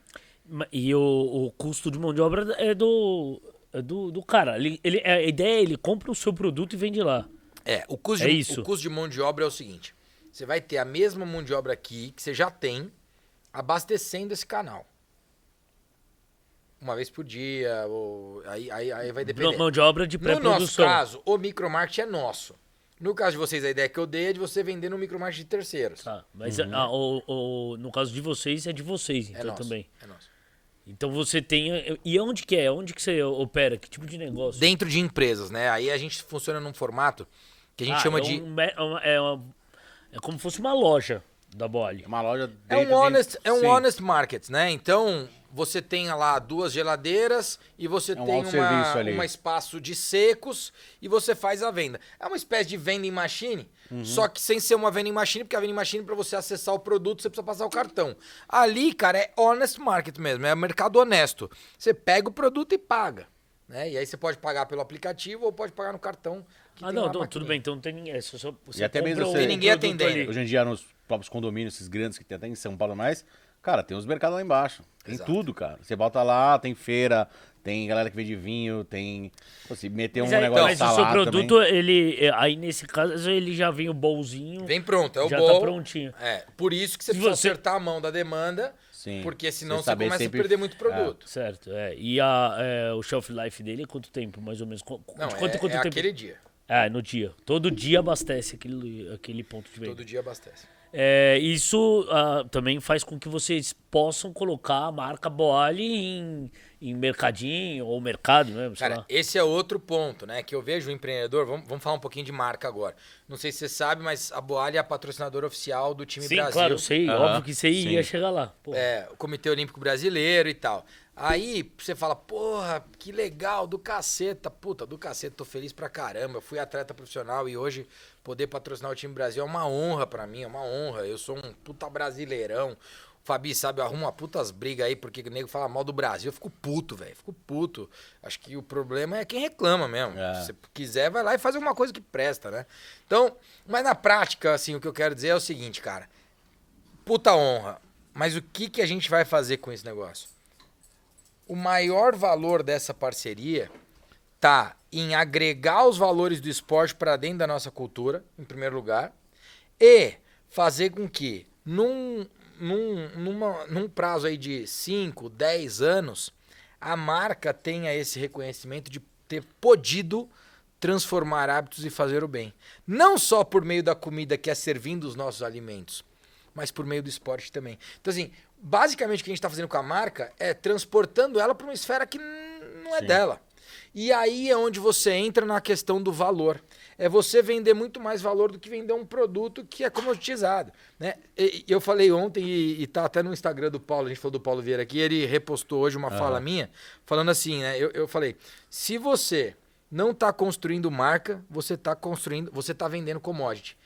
E o, o custo de mão de obra é do, do, do cara. Ele, ele, a ideia é ele compra o seu produto e vende lá. É, o custo, É de, isso. o custo de mão de obra é o seguinte: você vai ter a mesma mão de obra aqui que você já tem, abastecendo esse canal. Uma vez por dia, ou aí, aí, aí vai depender. Mão de obra de No nosso pré-produção. caso, o micromarket é nosso. No caso de vocês, a ideia que eu dei é de você vender no micromarket de terceiros. Tá, mas ah, o, o- no caso de vocês, é de vocês, é então nosso. também. É nosso. Então você tem. E onde que é? Onde que você opera? Que tipo de negócio? Dentro de empresas, né? Aí a gente funciona num formato que a gente Ah, chama é de. um me- é, uma- é uma- é como se fosse uma loja da Boali. É uma loja É um honest, é um Sim. honest market, né? Então, você tem lá duas geladeiras e você É um tem uma, um espaço de secos e você faz a venda. É uma espécie de vending machine, Uhum. só que sem ser uma vending machine, porque a vending machine, para você acessar o produto, você precisa passar o cartão. Ali, cara, é honest market mesmo, é mercado honesto. Você pega o produto e paga. Né? E aí você pode pagar pelo aplicativo ou pode pagar no cartão. Ah, não, não, tudo bem, então não tem ninguém. é só- você até mesmo você- ninguém atendendo. Hoje em dia, nos próprios condomínios, esses grandes que tem até em São Paulo mais, cara, tem os mercados lá embaixo. Tem Exato. tudo, cara. Você volta lá, tem feira, tem galera que vende vinho, tem. Se meter um Mas, aí, negócio mas o seu produto, ele. é, Aí nesse caso, ele já vem o bolzinho. Vem pronto, é o já bol. tá prontinho. É, por isso que você precisa você- acertar a mão da demanda, Sim. porque senão Você você, começa sempre- a perder muito produto. Certo, é. E a, é, o shelf life dele é quanto tempo, mais ou menos? Qu- Não, de quanto, é, quanto é tempo? aquele dia. É, no dia. Todo dia abastece aquele, aquele ponto de venda. Todo dia abastece. É, isso ah, também faz com que vocês possam colocar a marca Boali em, em mercadinho ou mercado, né? Sei Cara, lá. esse é outro ponto, né? Que eu vejo o empreendedor. Vamos, vamos falar um pouquinho de marca agora. Não sei se você sabe, mas a Boalha é a patrocinadora oficial do time Sim, Brasil. claro, eu sei. Aham, Óbvio que você ia sim. chegar lá. Pô. É, o Comitê Olímpico Brasileiro e tal. Aí você fala, porra, que legal, do caceta. Puta, do caceta, tô feliz pra caramba. Eu fui atleta profissional e hoje poder patrocinar o time Brasil é uma honra pra mim, é uma honra. Eu sou um puta brasileirão. O Fabi, sabe, eu arrumo uma putas brigas aí porque o nego fala mal do Brasil. Eu fico puto, velho. Fico puto. Acho que o problema é quem reclama mesmo. É. Se você quiser, vai lá e faz alguma coisa que presta, né? Então, mas na prática, assim, o que eu quero dizer é o seguinte, cara puta honra. Mas o que, que a gente vai fazer com esse negócio? O maior valor dessa parceria tá em agregar os valores do esporte para dentro da nossa cultura, em primeiro lugar, e fazer com que num, num, numa, num prazo aí de 5, 10 anos, a marca tenha esse reconhecimento de ter podido transformar hábitos e fazer o bem. Não só por meio da comida que é servindo os nossos alimentos, mas por meio do esporte também. Então, assim, basicamente o que a gente está fazendo com a marca é transportando ela para uma esfera que não é Sim. dela. E aí é onde você entra na questão do valor. É você vender muito mais valor do que vender um produto que é comoditizado. Né? E, eu falei ontem, e, e tá até no Instagram do Paulo, a gente falou do Paulo Vieira aqui, ele repostou hoje uma fala minha, falando assim, né? Eu, eu falei, se você não está construindo marca, você está construindo, você está vendendo commodity.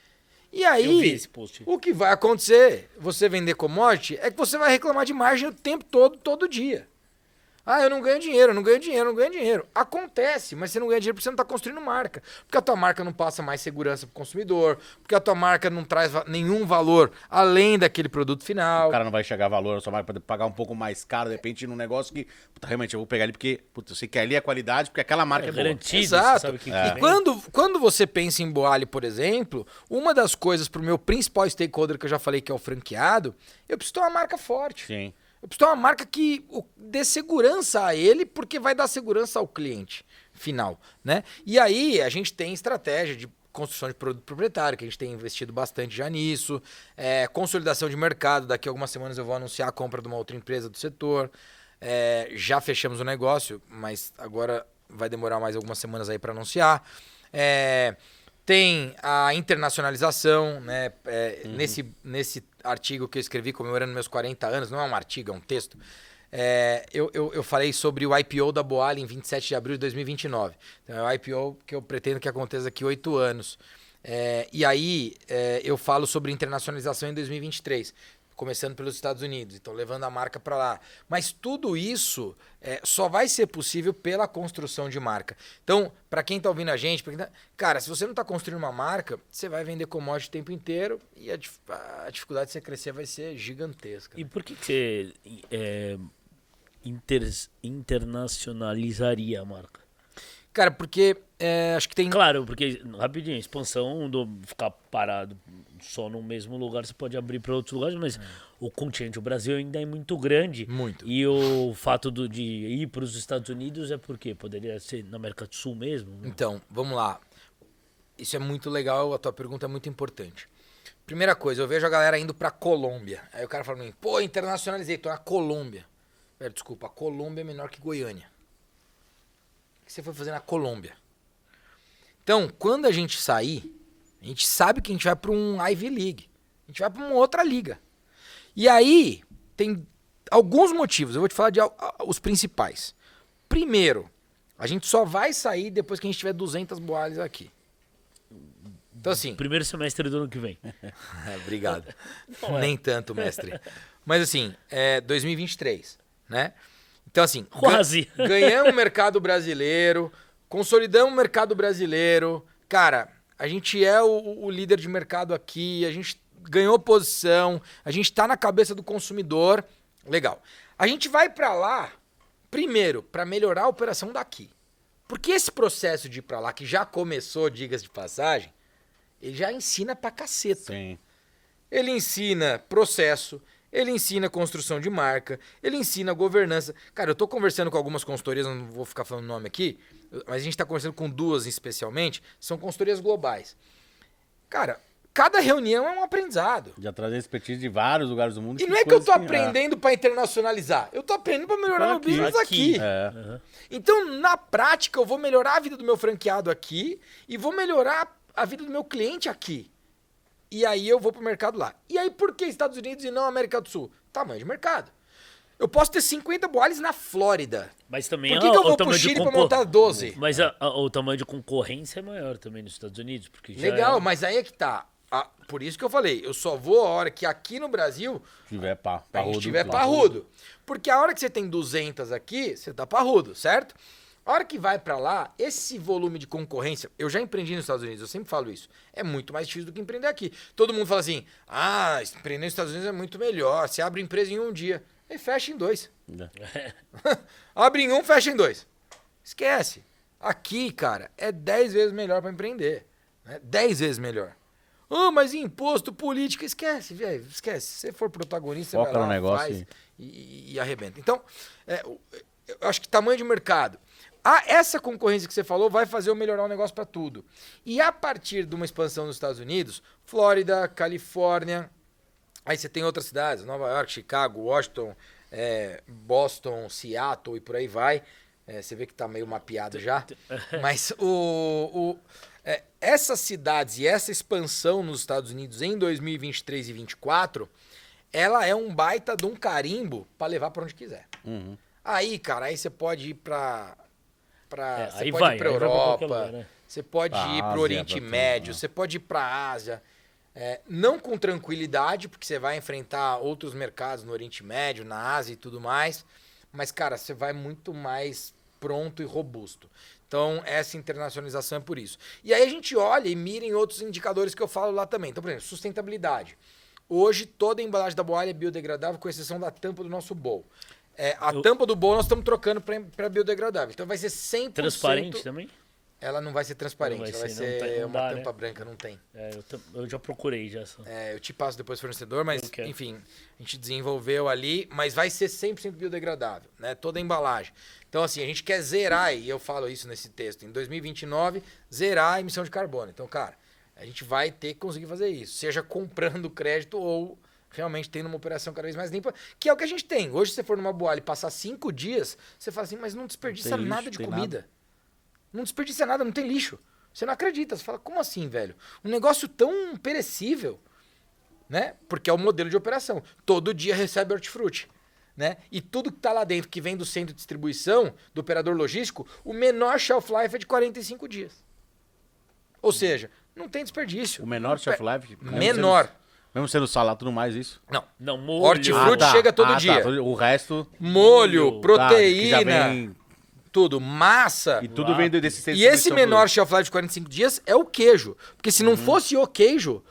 E aí, o que vai acontecer, você vender commodity, é que você vai reclamar de margem o tempo todo, todo dia. Ah, eu não ganho dinheiro, eu não ganho dinheiro, eu não ganho dinheiro. Acontece, mas você não ganha dinheiro porque você não está construindo marca. Porque a tua marca não passa mais segurança para o consumidor, porque a tua marca não traz nenhum valor além daquele produto final. O cara não vai chegar a valor, a sua marca pode pagar um pouco mais caro, de repente, num negócio que, puta, realmente, eu vou pegar ele porque, puta, eu sei que ali é qualidade, porque aquela marca é, é garantido. Exato. Que é. E quando, quando você pensa em Boali, por exemplo, uma das coisas para o meu principal stakeholder que eu já falei, que é o franqueado, eu preciso ter uma marca forte. Sim. Eu preciso ter uma marca que dê segurança a ele, porque vai dar segurança ao cliente final, né? E aí a gente tem estratégia de construção de produto proprietário, que a gente tem investido bastante já nisso, é, consolidação de mercado, daqui a algumas semanas eu vou anunciar a compra de uma outra empresa do setor, é, já fechamos o negócio, mas agora vai demorar mais algumas semanas aí para anunciar. É, tem a internacionalização, né? É, uhum. nesse, nesse artigo que eu escrevi comemorando meus 40 anos, não é um artigo, é um texto. É, eu, eu, eu, falei sobre o IPO da Boali em 27 de abril de 2029. Então, é o IPO que eu pretendo que aconteça daqui oito anos. É, e aí é, eu falo sobre internacionalização em 2023 começando pelos Estados Unidos, então levando a marca para lá. Mas tudo isso é, só vai ser possível pela construção de marca. Então, para quem está ouvindo a gente, tá... cara, se você não está construindo uma marca, você vai vender commodity o tempo inteiro e a, a, dificuldade de você crescer vai ser gigantesca. E por que, que você é, inter, internacionalizaria a marca? Cara, porque é, acho que tem. Claro, porque rapidinho, expansão do ficar parado só no mesmo lugar, você pode abrir para outros lugares, mas é. o continente, o Brasil ainda é muito grande. Muito. E o fato do, de ir para os Estados Unidos é porque poderia ser na América do Sul mesmo? Né? Então, vamos lá. Isso é muito legal, a tua pergunta é muito importante. Primeira coisa, eu vejo a galera indo para Colômbia. Aí o cara fala pra mim, pô, internacionalizei, tô na Colômbia. Velho, desculpa, a Colômbia é menor que Goiânia. Que você foi fazer na Colômbia? Então, quando a gente sair, a gente sabe que a gente vai para um Ivy League. A gente vai para uma outra liga. E aí, tem alguns motivos. Eu vou te falar de os principais. Primeiro, a gente só vai sair depois que a gente tiver 200 boales aqui. Então, assim. Primeiro semestre do ano que vem. [laughs] Obrigado. É. Nem tanto, mestre. Mas, assim, é 2023, né? Então, assim. Quase. [laughs] Ganhamos o mercado brasileiro, consolidamos o mercado brasileiro. Cara, a gente é o, o líder de mercado aqui, a gente ganhou posição, a gente está na cabeça do consumidor. Legal. A gente vai para lá, primeiro, para melhorar a operação daqui. Porque esse processo de ir para lá, que já começou, digas de passagem, ele já ensina pra caceta. Sim. Ele ensina processo, ele ensina construção de marca, ele ensina governança. Cara, eu tô conversando com algumas consultorias, não vou ficar falando nome aqui, mas a gente está conversando com duas especialmente, são consultorias globais. Cara, cada reunião é um aprendizado. Já traz expertise de vários lugares do mundo. E não é que eu tô aprendendo para internacionalizar, eu tô aprendendo para melhorar meu business aqui. aqui. É. Uhum. Então, na prática, eu vou melhorar a vida do meu franqueado aqui e vou melhorar a vida do meu cliente aqui. E aí eu vou pro mercado lá. E aí por que Estados Unidos e não América do Sul? Tamanho de mercado. Eu posso ter 50 boales na Flórida. Mas também Por que, a, que eu vou pro Chile concor... pra montar 12? Mas a, a, o tamanho de concorrência é maior também nos Estados Unidos. Porque Legal, é... mas aí é que tá. por isso que eu falei, eu só vou a hora que aqui no Brasil tiver pá, parrudo, tiver parrudo. Porque a hora que você tem 200 aqui, você tá parrudo, certo? A hora que vai para lá, esse volume de concorrência, eu já empreendi nos Estados Unidos, eu sempre falo isso, é muito mais difícil do que empreender aqui. Todo mundo fala assim: ah, empreender nos Estados Unidos é muito melhor, você abre empresa em um dia. E fecha em dois. É. [laughs] Abre em um, fecha em dois. Esquece. Aqui, cara, é 10 vezes melhor para empreender. Né? 10 vezes melhor. Ah, mas imposto, política, esquece, velho, esquece. Se você for protagonista, Foca você vai lá, no negócio faz e, e- e arrebenta. Então, é, eu acho que tamanho de mercado. Ah, essa concorrência que você falou vai fazer eu melhorar o negócio para tudo. E a partir de uma expansão nos Estados Unidos, Flórida, Califórnia, aí você tem outras cidades, Nova York, Chicago, Washington, é, Boston, Seattle e por aí vai. É, você vê que tá meio mapeado já. [laughs] Mas o, o- é, essas cidades e essa expansão nos Estados Unidos em 2023 e 2024, ela é um baita de um carimbo para levar para onde quiser. Uhum. Aí, cara, aí você pode ir pra. Pra É, você pode vai, ir qualquer Europa, lugar, né? você pode Pra ir pro Ásia, Oriente Médio, você pode ir pra Ásia. É, não com tranquilidade, porque você vai enfrentar outros mercados no Oriente Médio, na Ásia e tudo mais. Mas, cara, você vai muito mais pronto e robusto. Então, essa internacionalização é por isso. E aí a gente olha e mira em outros indicadores que eu falo lá também. Então, por exemplo, sustentabilidade. Hoje, toda a embalagem da Boalha é biodegradável, com exceção da tampa do nosso bowl. É, a Eu- tampa do bowl nós estamos trocando para biodegradável. Então vai ser 100%... Transparente também? Ela não vai ser transparente, vai ela vai ser, não uma dá, tampa né? branca, não tem. É, eu, eu já procurei já. É, eu te passo depois fornecedor, mas enfim, a gente desenvolveu ali, mas vai ser 100% biodegradável, né? Toda a embalagem. Então assim, a gente quer zerar, e eu falo isso nesse texto, em 2029, zerar a emissão de carbono. Então, cara, a gente vai ter que conseguir fazer isso, seja comprando [laughs] crédito ou realmente tendo uma operação cada vez mais limpa, que é o que a gente tem. Hoje, se você for numa boalha e passar cinco dias, você fala assim, mas não desperdiça Não lixo, nada de comida. Não desperdiça nada, não tem lixo. Você não acredita. Você fala, como assim, velho? Um negócio tão perecível, né? Porque é o modelo de operação. Todo dia recebe hortifruti. Né? E tudo que tá lá dentro, que vem do centro de distribuição, do operador logístico, o menor shelf life é de 45 dias. Ou seja, não tem desperdício. O menor shelf life? mesmo Menor. Mesmo sendo salado tudo mais, isso? Não. Não, molho. Hortifruti chega todo Ah, tá. dia. O resto. Molho, Molho, tá, que já proteína, vem- tudo, massa. E tudo vem desse E esse menor shelf life de 45 dias é o queijo. Porque se não fosse o queijo,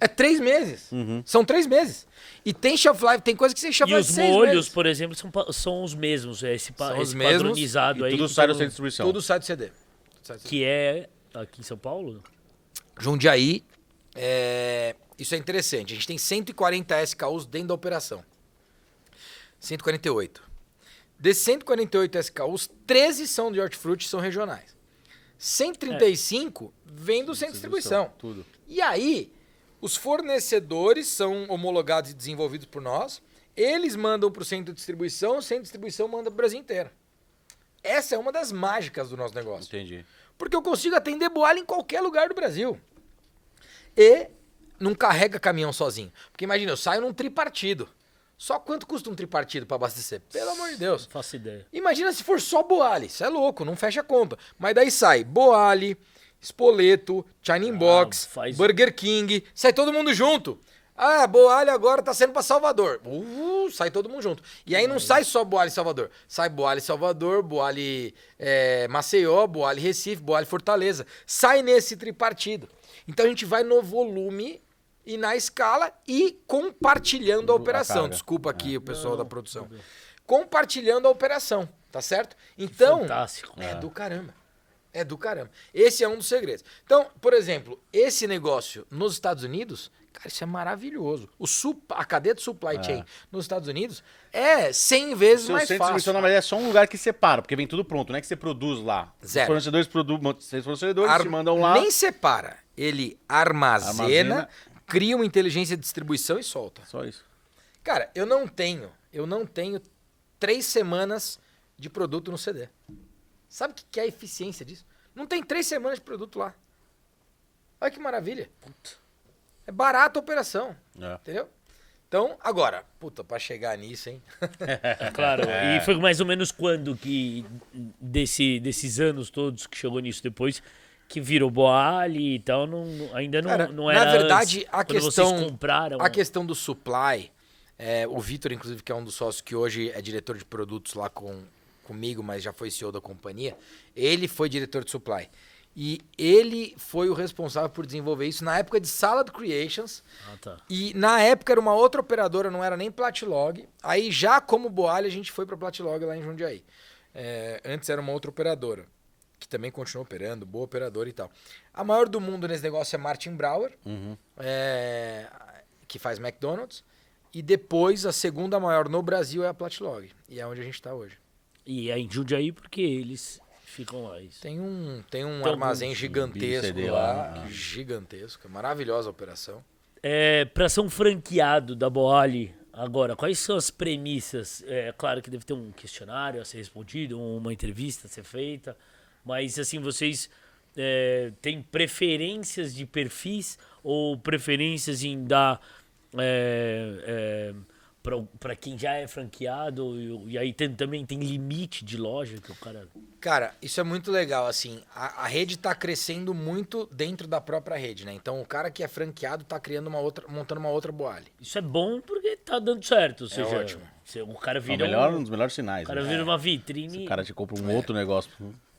é três meses. São três meses. E tem shelf life, tem coisa que tem shelf E life os seis molhos, meses. por exemplo, são, pa- são os mesmos. É esse, pa- São os esse mesmos, padronizado E aí. tudo que sai do todo- centro de distribuição. Tudo sai do CD. Sai do CD. Que é aqui em São Paulo? Jundiaí, é, isso é interessante. A gente tem 140 SKUs dentro da operação. 148. Desses 148 SKUs, 13 são de hortifruti e são regionais. 135 vem do centro de distribuição. Tudo. E aí, os fornecedores são homologados e desenvolvidos por nós. Eles mandam para o centro de distribuição, o centro de distribuição manda para o Brasil inteiro. Essa é uma das mágicas do nosso negócio. Entendi. Porque eu consigo atender boalha em qualquer lugar do Brasil. E não carrega caminhão sozinho. Porque imagina, eu saio num tripartido. Só quanto custa um tripartido para abastecer? Pelo amor de Deus. Não faço ideia. Imagina se for só Boali. Isso é louco, não fecha a conta. Mas daí sai Boali, Spoleto, China Box, faz- Burger King. Sai todo mundo junto. Ah, Boali agora tá saindo pra Salvador. Uh, sai todo mundo junto. E aí não sai só Boali Salvador. Sai Boali Salvador, Boali é, Maceió, Boali Recife, Boali Fortaleza. Sai nesse tripartido. Então a gente vai no volume e na escala e compartilhando a A operação. carga. Desculpa aqui o pessoal da produção. Compartilhando a operação, tá certo? Então, É Fantástico. é do caramba. É do caramba. Esse é um dos segredos. Então, por exemplo, esse negócio nos Estados Unidos, cara, isso é maravilhoso. O sup- a cadeia de supply chain nos Estados Unidos é 100 vezes Seu mais centro fácil. distribuição, verdade, é só um lugar que separa, porque vem tudo pronto, não é que você produz lá. Zero. Os fornecedores, produ... os fornecedores Ar- te mandam lá. Nem separa. Ele armazena, Armazena. Cria uma inteligência de distribuição e solta. Só isso. Cara, eu não tenho, eu não tenho três semanas de produto no CD. Sabe o que que é a eficiência disso? Não tem três semanas de produto lá. Olha que maravilha. É barata a operação, É. entendeu? Então, agora, puta, pra chegar nisso, hein? [laughs] [laughs] É claro. E foi mais ou menos quando que, desse, desses anos todos que chegou nisso depois, que virou Boali e tal, não, ainda não, Cara, não era na verdade, antes, a questão, compraram... a questão do supply, é, o Vitor, inclusive, que é um dos sócios que hoje é diretor de produtos lá com, comigo, mas já foi CEO da companhia, ele foi diretor de supply. E ele foi o responsável por desenvolver isso na época de Salad Creations. Ah, tá. E na época era uma outra operadora, não era nem Platlog. Aí já como Boalha a gente foi para Platlog lá em Jundiaí. É, antes era uma outra operadora. Que também continua operando, boa operadora e tal. A maior do mundo nesse negócio é Martin Brower, Uhum. é, que faz McDonald's. E depois, a segunda maior no Brasil é a Platlog. E é onde a gente está hoje. E é em Jundiaí porque eles ficam lá. Isso. Tem um, tem um Tem armazém alguns gigantesco lá. lá, ah. Gigantesco. É maravilhosa a operação. É, para ser um franqueado da Boali, agora, quais são as premissas? É claro que deve ter um questionário a ser respondido, uma entrevista a ser feita, mas assim, vocês é, têm preferências de perfis ou preferências em dar é, para quem já é franqueado e, e aí tem- também tem limite de loja que o cara... Cara, isso é muito legal, assim, a, a rede tá crescendo muito dentro da própria rede, né? Então o cara que é franqueado tá criando uma outra, montando uma outra boale. Isso é bom porque tá dando certo, ou seja, ótimo. se- o cara É o vira, melhor, um, um dos melhores o sinais. cara né? vira uma vitrine... O cara te compra um outro negócio.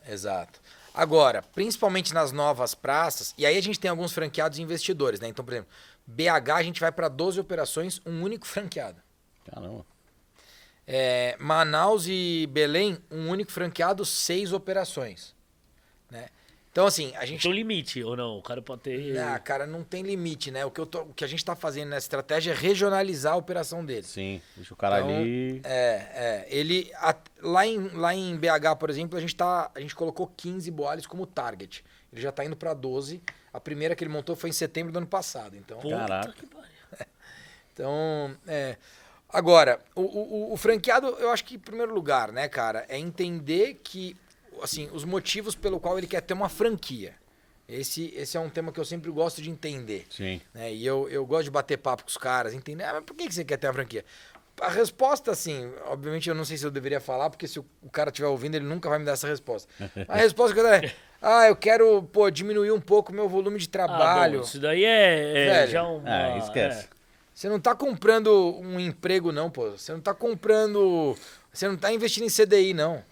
Exato. Agora, principalmente nas novas praças, e aí a gente tem alguns franqueados e investidores, né? Então, por exemplo, BH a gente vai para 12 operações, um único franqueado. Caramba. É, Manaus e Belém, um único franqueado, seis operações. Né? Então, assim, a gente Tem um limite, ou não? O cara pode ter. Ah, cara, não tem limite, né? O que, eu tô- o que a gente tá fazendo nessa estratégia é regionalizar a operação deles. Sim, deixa o cara Então, ali. É, é. Ele. a- lá, em, lá em BH, por exemplo, a gente, tá, a gente colocou 15 boales como target. Ele já tá indo para 12. A primeira que ele montou foi em setembro do ano passado. Então, Puta Caraca. que pariu. [laughs] então é. Agora, o, o, o franqueado, eu acho que, em primeiro lugar, né, cara, é entender que, assim, os motivos pelo qual ele quer ter uma franquia. Esse, esse é um tema que eu sempre gosto de entender. Sim. né? E eu, eu gosto de bater papo com os caras, entender, ah, mas por que que você quer ter uma franquia? A resposta, assim, obviamente eu não sei se eu deveria falar, porque se o, o cara estiver ouvindo, ele nunca vai me dar essa resposta. [laughs] A resposta que eu é, ah, eu quero, pô, diminuir um pouco o meu volume de Ah, trabalho. bom, isso daí é, é Velho. já uma. É, esquece. Você não tá comprando um emprego, não, pô. Você não tá comprando. Você não tá investindo em CDI, não.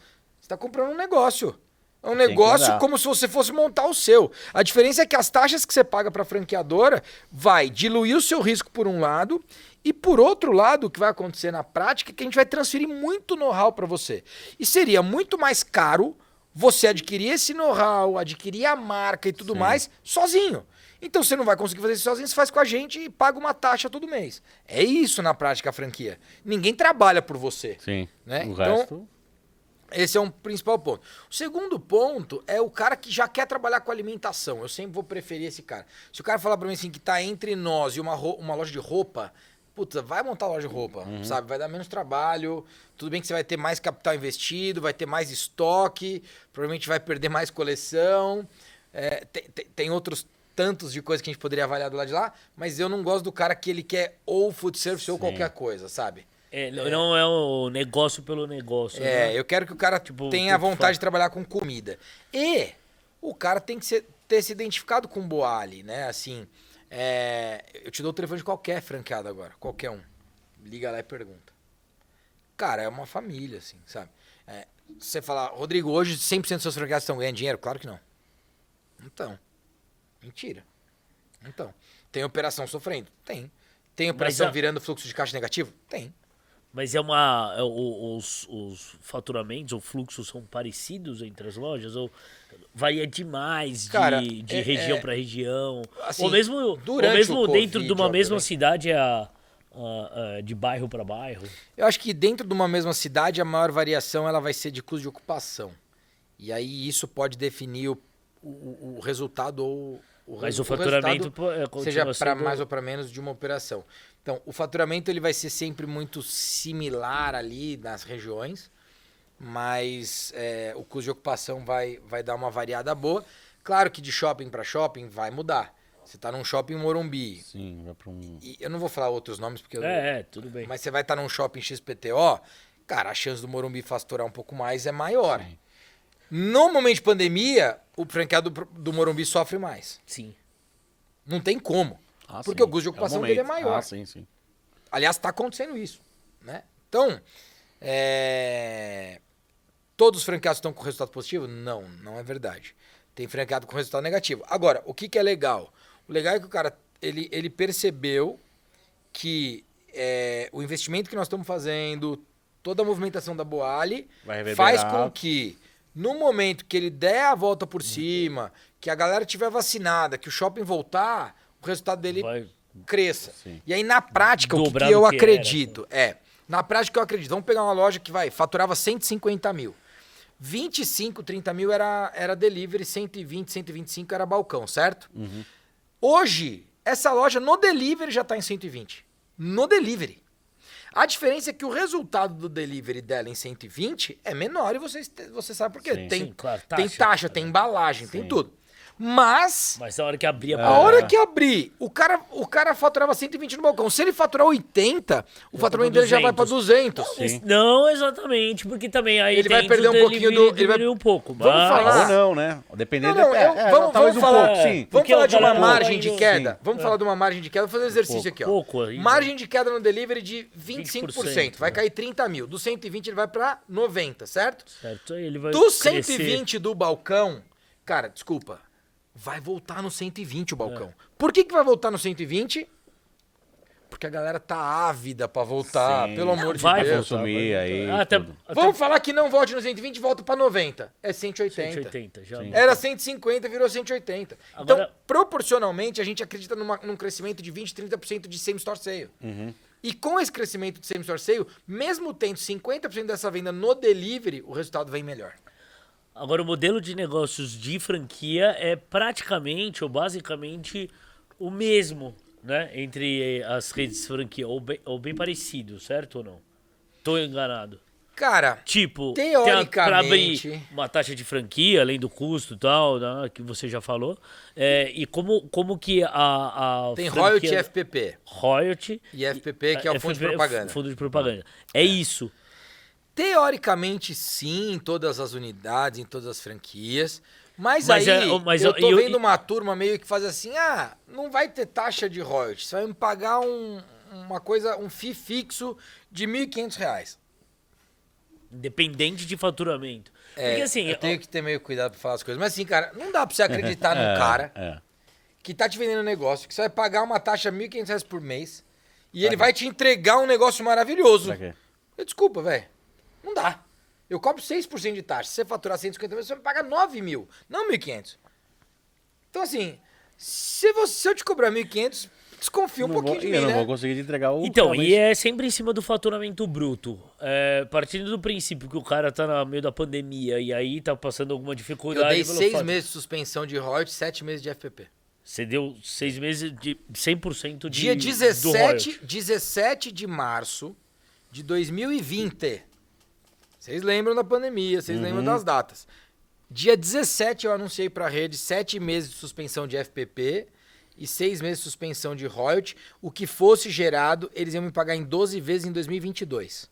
Você tá comprando um negócio. É um negócio como se você fosse montar o seu. A diferença é que as taxas que você paga para franqueadora vai diluir o seu risco por um lado e por outro lado, o que vai acontecer na prática é que a gente vai transferir muito know-how para você. E seria muito mais caro você adquirir esse know-how, adquirir a marca e tudo Sim. mais sozinho. Então você não vai conseguir fazer isso sozinho, você faz com a gente e paga uma taxa todo mês. É isso na prática a franquia. Ninguém trabalha por você. Sim. Né? O Então- resto. Esse é um principal ponto. O segundo ponto é o cara que já quer trabalhar com alimentação. Eu sempre vou preferir esse cara. Se o cara falar pra mim assim que tá entre nós e uma, uma loja de roupa, puta, vai montar loja de roupa, sabe? Vai dar menos trabalho. Tudo bem que você vai ter mais capital investido, vai ter mais estoque, provavelmente vai perder mais coleção. É, tem, tem- tem outros tantos de coisas que a gente poderia avaliar do lado de lá, mas eu não gosto do cara que ele quer ou food service ou Sim. qualquer coisa, sabe? É, não- não é o negócio pelo negócio. É, né? eu quero que o cara Tipo, tenha a vontade fala. de trabalhar com comida. E o cara tem que ser- ter se identificado com o Boali, né? Assim, é, eu te dou o telefone de qualquer franqueado agora, qualquer um. Liga lá e pergunta. Cara, é uma família, assim, sabe? É, você fala, Rodrigo, hoje 100% dos seus franqueados estão ganhando dinheiro? Claro que não. Então. Mentira. Então. Tem operação sofrendo? Tem. Tem operação a- virando fluxo de caixa negativo? Tem. Mas é uma. é, o- os, os faturamentos ou fluxos são parecidos entre as lojas? Ou varia demais Cara, de, de é- região é- para região? assim, ou mesmo, ou mesmo o dentro de uma mesma cidade é a, a- a- de bairro para bairro? Eu acho que dentro de uma mesma cidade, a maior variação ela vai ser de custo de ocupação. E aí isso pode definir o, o, o resultado ou o Mas resu- o faturamento é, seja para mais ou para menos de uma operação. Então, o faturamento ele vai ser sempre muito similar ali nas regiões, mas é, o custo de ocupação vai, vai dar uma variada boa. Claro que de shopping para shopping vai mudar. Você está num shopping Morumbi. Sim, vai pra um. E eu não vou falar outros nomes porque eu, É, é, tudo bem. mas você vai estar num shopping XPTO, cara, a chance do Morumbi faturar um pouco mais é maior. No momento de pandemia, o franqueado do, do Morumbi sofre mais. Sim. Não tem como. Ah, Porque sim. o custo de É ocupação dele é maior. Ah, sim, sim. Aliás, está acontecendo isso. Né? Então, é, todos os franqueados estão com resultado positivo? Não, não é verdade. Tem franqueado com resultado negativo. Agora, o que, que é legal? O legal é que o cara ele, ele percebeu que é, o investimento que nós estamos fazendo, toda a movimentação da Boali, faz com que No momento que ele der a volta por cima, que a galera tiver vacinada, que o shopping voltar, o resultado dele Vai- cresça. Sim. E aí, na prática, o que, que eu que era, acredito? é, na prática eu acredito. Vamos pegar uma loja que vai, faturava 150 mil. 25, 30 mil era, era delivery, 120, 125 era balcão, certo? Hoje, essa loja no delivery já está em 120. No delivery. A diferença é que o resultado do delivery dela em 120 é menor e vocês, te- você sabe por quê. Sim. tem, Sim, claro, tem taxa. taxa, tem embalagem, tem Sim. tudo. Mas Mas na hora que abrir a a hora que abrir, o cara, o cara faturava 120 no balcão. Se ele faturar 80, o faturamento dele já vai para 200. Sim. Não, exatamente, porque também aí Ele vai perder um pouquinho do- ele vai- um pouco. Vamos mas- falar- Ou não, né? Dependendo Não, não, é, eu- é, vamos- vamos um falar- pouco, sim. Vamos falar de uma margem de queda. Sim. Vamos falar de uma margem de queda. Vou fazer um exercício aqui, ó. pouco aí, margem de queda no delivery de 25%. 20%, vai né? cair 30 mil. Do 120 ele vai para 90, certo? Certo, aí ele vai Do crescer. 120 do balcão, cara, desculpa, vai voltar no 120 o É. balcão. Por que, que vai voltar no 120? Porque a galera tá ávida pra voltar, Sim. pelo amor de Vai Deus. voltar, consumir vai aí, voltar. Até, Vamos falar que não volte no 120 e volta pra 90. É 180. 180 já. Era 150, virou 180. Agora- Então, proporcionalmente, a gente acredita numa- num crescimento de 20, 30% de same-store sale. E com esse crescimento de same-store sale, mesmo tendo 50% dessa venda no delivery, o resultado vem melhor. Agora, o modelo de negócios de franquia é praticamente ou basicamente o mesmo, né? Entre as redes de franquia, ou bem, ou bem parecido, certo ou não? Tô enganado. Cara, Tipo, tem a- pra abrir Teoricamente. uma taxa de franquia, além do custo e tal, né, que você já falou. É, e como, como que a, a tem franquia- royalty e FPP. royalty E FPP, que é o fundo de FPP, propaganda. Fundo de propaganda. É isso. Teoricamente, sim, em todas as unidades, em todas as franquias. Mas, Mas aí, é- mas eu eu- tô eu- vendo uma turma meio que faz assim, ah, não vai ter taxa de royalties, você vai me pagar um, uma coisa, um FII fixo de 1.500 reais. Independente de faturamento. É, Porque assim, eu tenho que ter meio cuidado pra falar as coisas. Mas assim, cara, não dá pra você acreditar [laughs] num É, cara é. que tá te vendendo um negócio, que você vai pagar uma taxa de 1.500 reais por mês e ele vai te entregar um negócio maravilhoso. Pra quê? Eu, desculpa, velho. Não dá. Eu cobro 6% de taxa. Se você faturar 150 mil, você me paga 9 mil, não 1.500. Então, assim, se, você, se eu te cobrar 1.500, desconfia um Não pouquinho vou, de mim, eu não né? vou conseguir te entregar o. Então, realmente. e é sempre em cima do faturamento bruto. É, partindo do princípio que o cara tá no meio da pandemia e aí tá passando alguma Eu dificuldade. dei pelo 6 fato- meses de suspensão de royalties, 7 meses de FPP. Você deu seis meses de 100% de. Dia do 17, royalty. 17 de março de 2020. Vocês lembram da pandemia, vocês lembram das datas. Dia 17 eu anunciei pra rede 7 meses de suspensão de FPP e 6 meses de suspensão de royalty. O que fosse gerado, eles iam me pagar em 12 vezes em 2022.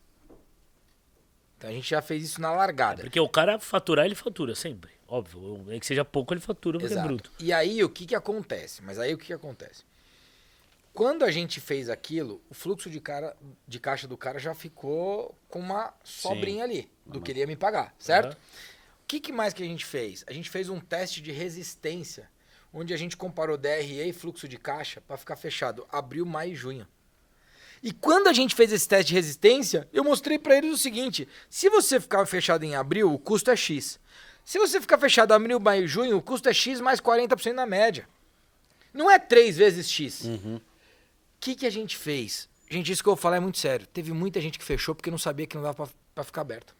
Então a gente já fez isso na largada. Porque o cara faturar, ele fatura sempre. Óbvio. Nem que seja pouco, ele fatura porque é Exato. bruto. E aí o que que acontece? Mas aí o que que acontece? Quando a gente fez aquilo, o fluxo de, cara, de caixa do cara já ficou com uma sobrinha ali do que ele ia me pagar, certo? Aham. O que, que mais que a gente fez? A gente fez um teste de resistência, onde a gente comparou DRE e fluxo de caixa para ficar fechado abril, maio e junho. E quando a gente fez esse teste de resistência, eu mostrei para eles o seguinte: se você ficar fechado em abril, o custo é X. Se você ficar fechado em abril, maio e junho, o custo é X mais 40% na média. Não é três vezes X. O que, que a gente fez? Gente, isso que eu vou falar é muito sério. Teve muita gente que fechou porque não sabia que não dava pra- pra ficar aberto.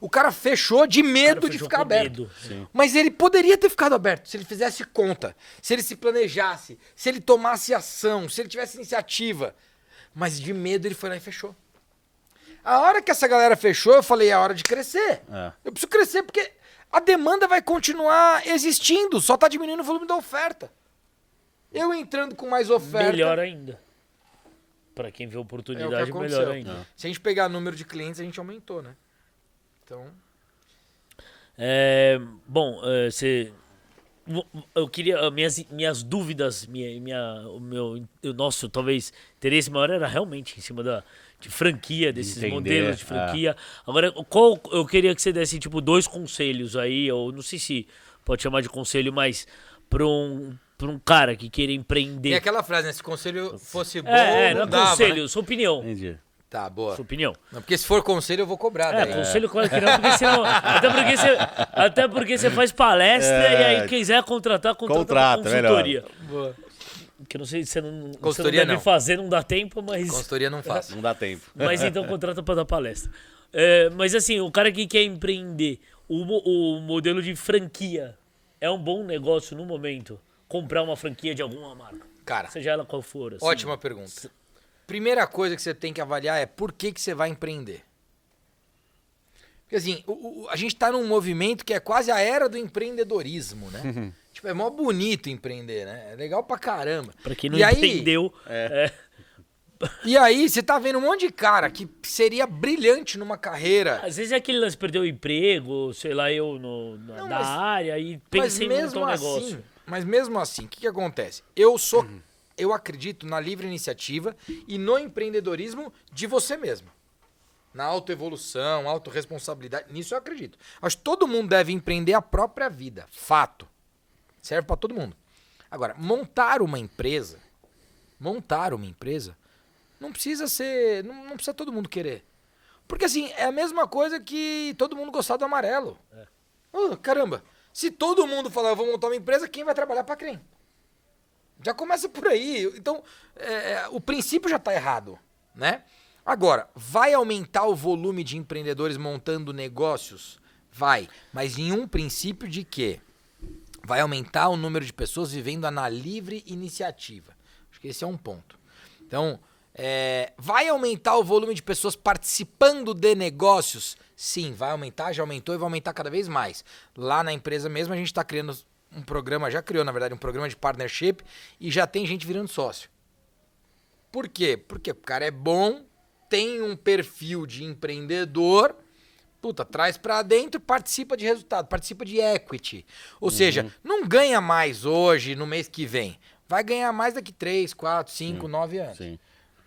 O cara fechou de medo de fechou ficar com aberto. medo. Mas ele poderia ter ficado aberto se ele fizesse conta, se ele se planejasse, se ele tomasse ação, se ele tivesse iniciativa. Mas de medo ele foi lá e fechou. A hora que essa galera fechou, eu falei, é hora de crescer. É. Eu preciso crescer porque a demanda vai continuar existindo, só tá diminuindo o volume da oferta. Eu entrando com mais oferta. Melhor ainda. Pra quem vê é que oportunidade, aconteceu. melhor ainda. Se a gente pegar número de clientes, a gente aumentou, né? Então, É, bom, é, você. Eu queria. ah, Minhas, minhas dúvidas, minha, minha, o meu. O nosso, talvez, interesse maior era realmente em cima da, de franquia, desses Entender, modelos de é. franquia. Agora, qual. Eu queria que você desse, tipo, dois conselhos aí, ou não sei se pode chamar de conselho, mas pra um, pra um cara que queira empreender. e aquela frase, né? Se o conselho fosse bom, é, é, não não é dava, conselho, né? sua opinião. Entendi. Tá, boa. Sua opinião. Não, porque se for conselho, eu vou cobrar. É, daí. conselho claro que não, porque senão. Até porque você, até porque você faz palestra É. e aí quiser contratar, contrata Contrata, melhor. consultoria. Boa. Que eu não sei se você não, você não Consultoria, deve não. fazer, não dá tempo, mas. Consultoria não faço. Não dá tempo. Mas então contrata pra dar palestra. É, mas assim, o cara que quer empreender, o, o modelo de franquia é um bom negócio no momento. Comprar uma franquia de alguma marca. Cara, Seja ela qual for. assim. ótima pergunta. Primeira coisa que você tem que avaliar é por que, que você vai empreender. Porque assim, o- o- a gente tá num movimento que é quase a era do empreendedorismo, né? tipo, é mó bonito empreender, né? É legal pra caramba. Pra quem não e aí, entendeu, é, [laughs] E aí, você tá vendo um monte de cara que seria brilhante numa carreira. às vezes é aquele lance perdeu o emprego, sei lá, eu no, na, Não, da mas- área e Mas pensei em montar mesmo um negócio. Mas mesmo assim, o que, que acontece? Eu sou, eu acredito na livre iniciativa e no empreendedorismo de você mesmo. Na autoevolução, autorresponsabilidade, nisso eu acredito. Acho que todo mundo deve empreender a própria vida, fato. Serve pra todo mundo. Agora, montar uma empresa, montar uma empresa, não precisa ser, não, não precisa todo mundo querer. Porque assim, é a mesma coisa que todo mundo gostar do amarelo. Oh, caramba, se todo mundo falar, eu vou montar uma empresa, quem vai trabalhar pra quem? Já começa por aí. Então, é, o princípio já está errado, né? Agora, vai aumentar o volume de empreendedores montando negócios? Vai. Mas em um princípio de quê? Vai aumentar o número de pessoas vivendo na livre iniciativa. Acho que esse é um ponto. Então, é, vai aumentar o volume de pessoas participando de negócios? Sim, vai aumentar, já aumentou e vai aumentar cada vez mais. Lá na empresa mesmo, a gente está criando um programa, já criou, na verdade, um programa de partnership e já tem gente virando sócio. Por quê? Porque o cara é bom, tem um perfil de empreendedor, puta, traz pra dentro, participa de resultado, participa de equity. Ou seja, não ganha mais hoje, no mês que vem. Vai ganhar mais daqui 3, 4, 5, 9 anos. Sim.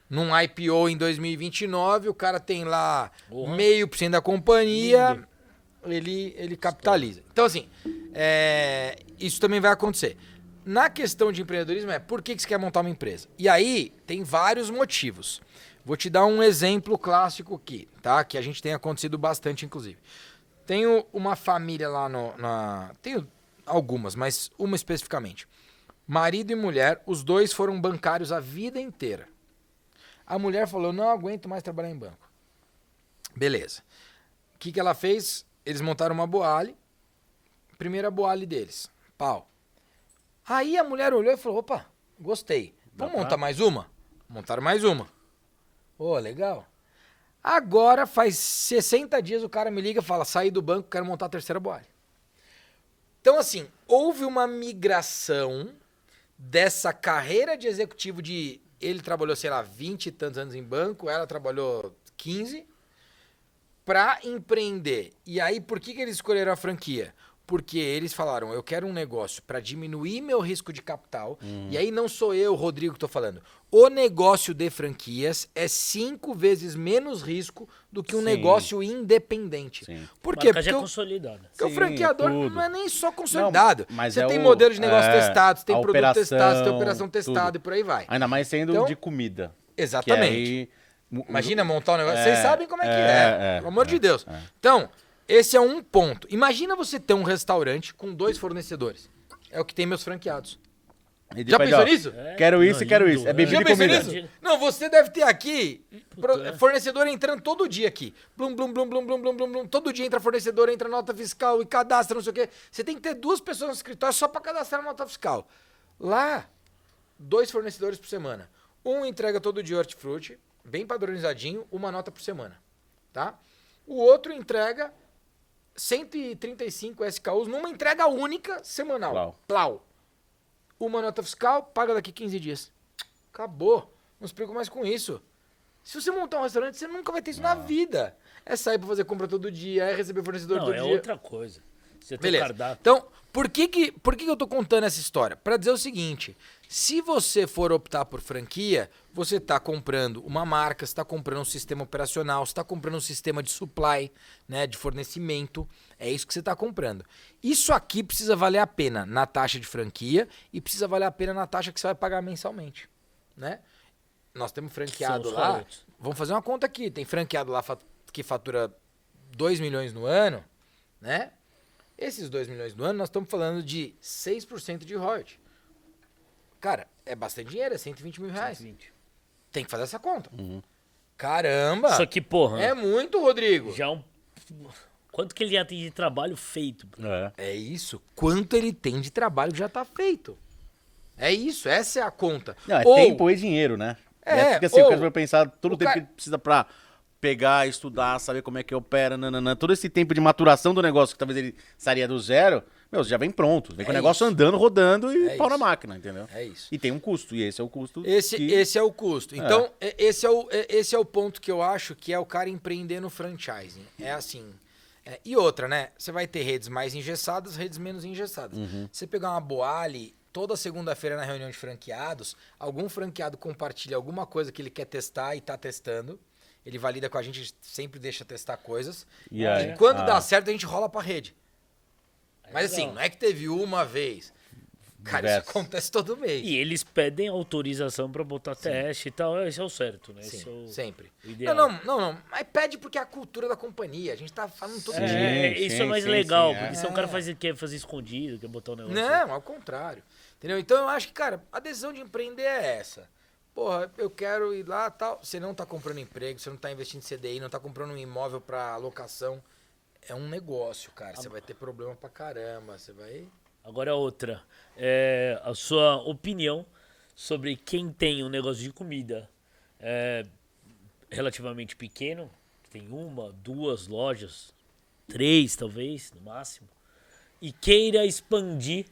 Num IPO em 2029, o cara tem lá meio por cento da companhia, ele, ele capitaliza. Então, assim, é, isso também vai acontecer. Na questão de empreendedorismo é por que, que você quer montar uma empresa? E aí tem vários motivos. Vou te dar um exemplo clássico aqui, tá? Que a gente tem acontecido bastante, inclusive. Tenho uma família lá no, na. Tenho algumas, mas uma especificamente. Marido e mulher, os dois foram bancários a vida inteira. A mulher falou: não aguento mais trabalhar em banco. Beleza. O que, que ela fez? Eles montaram uma boale. Primeira boale deles. Pau. Aí a mulher olhou e falou: opa, gostei. Vamos montar mais uma? Montaram mais uma. Ô, legal. Agora faz 60 dias o cara me liga e fala: saí do banco, quero montar a terceira boale. Então, assim, houve uma migração dessa carreira de executivo de. Ele trabalhou, sei lá, 20 e tantos anos em banco, ela trabalhou 15, para empreender. E aí, por que, que eles escolheram a franquia? Porque eles falaram, eu quero um negócio para diminuir meu risco de capital. E aí não sou eu, Rodrigo, que estou falando. O negócio de franquias é cinco vezes menos risco do que um Sim. negócio independente. Sim. Por quê? Marca já Porque é o- consolidada. porque o Sim, franqueador tudo. não é nem só consolidado. Não, mas você é tem o- modelo de negócio é, testado, você tem a produto operação, testado, você tem operação testada e por aí vai. Ainda mais sendo Então- de comida. Exatamente. aí- Imagina montar um negócio. É, Vocês sabem como é que é, é, é, pelo amor é, de Deus. é. Então, esse é um ponto. Imagina você ter um restaurante com dois fornecedores. É o que tem meus franqueados. E Já pensou ó, nisso? É, Quero isso não, e quero lindo, isso. É é. bebida Já e pensou comida. nisso? Não, você deve ter aqui pro- é. fornecedor entrando todo dia aqui. Blum, blum, blum, blum, blum, blum, blum, blum. Todo dia entra fornecedor, entra nota fiscal e cadastra, não sei o quê. Você tem que ter duas pessoas no escritório só para cadastrar a nota fiscal. Lá, dois fornecedores por semana. Um entrega todo dia hortifruti, bem padronizadinho, uma nota por semana, tá? O outro entrega 135 SKUs numa entrega única semanal. Plau. Plau. Uma nota fiscal, paga daqui 15 dias. Acabou. Não se preocupe mais com isso. Se você montar um restaurante, você nunca vai ter isso na vida. É sair pra fazer compra todo dia, é receber fornecedor Não, todo é dia. outra coisa. Você tem Beleza. cardápio. Então, por que que, por que que eu tô contando essa história? Pra dizer o seguinte, se você for optar por franquia, você tá comprando uma marca, você tá comprando um sistema operacional, você tá comprando um sistema de supply, né, de fornecimento, é isso que você tá comprando. Isso aqui precisa valer a pena na taxa de franquia e precisa valer a pena na taxa que você vai pagar mensalmente, né? Nós temos franqueado lá royalties. vamos fazer uma conta aqui. Tem franqueado lá que fatura 2 milhões no ano, né? Esses 2 milhões no ano, nós estamos falando de 6% de royalty. Cara, é bastante dinheiro, é 120 mil reais. 120. Tem que fazer essa conta. Caramba! Só que, porra, É muito, Rodrigo. já um. Quanto que ele já tem de trabalho feito? É. É isso. Quanto ele tem de trabalho que já tá feito. É isso, essa é a conta. Não, é Ou- tempo e dinheiro, né? É, porque assim, ou- o cara vai pensar todo o tempo cara- que ele precisa pra pegar, estudar, saber como é que opera, nananã. Todo esse tempo de maturação do negócio, que talvez ele sairia do zero, meu, já vem pronto. Vem com É o negócio isso. andando, rodando e É pau na isso. máquina, entendeu? É isso. E tem um custo, e esse é o custo. Esse, que- esse é o custo. Então, e- esse é o, esse é o ponto que eu acho que é o cara empreender no franchising. É assim. é, e outra, né? Você vai ter redes mais engessadas, redes menos engessadas. Você pegar uma Boali, toda segunda-feira na reunião de franqueados, algum franqueado compartilha alguma coisa que ele quer testar e tá testando. Ele valida com a gente, sempre deixa testar coisas. E aí? E quando Ah. dá certo, a gente rola pra rede. Mas assim, não é que teve uma vez. Cara, isso Diversas. acontece todo mês. E eles pedem autorização pra botar teste e tal. Esse é o certo, né? Esse é Sim, o... sempre. o ideal. Não, não, não, não. Mas pede porque é a cultura da companhia. A gente tá falando todo É, dia. Sim, isso sim, é mais sim, legal, sim, é. porque se o cara faz, quer fazer escondido, quer botar o negócio. Não, ao contrário. Entendeu? Então eu acho que, cara, a decisão de empreender é essa. Porra, eu quero ir lá tal. Você não tá comprando emprego, você não tá investindo em CDI, não tá comprando um imóvel pra locação. É um negócio, cara. Você vai ter problema pra caramba. Você vai. Agora outra. É, a sua opinião sobre quem tem um negócio de comida é, relativamente pequeno, tem uma, duas lojas, três talvez, no máximo, e queira expandir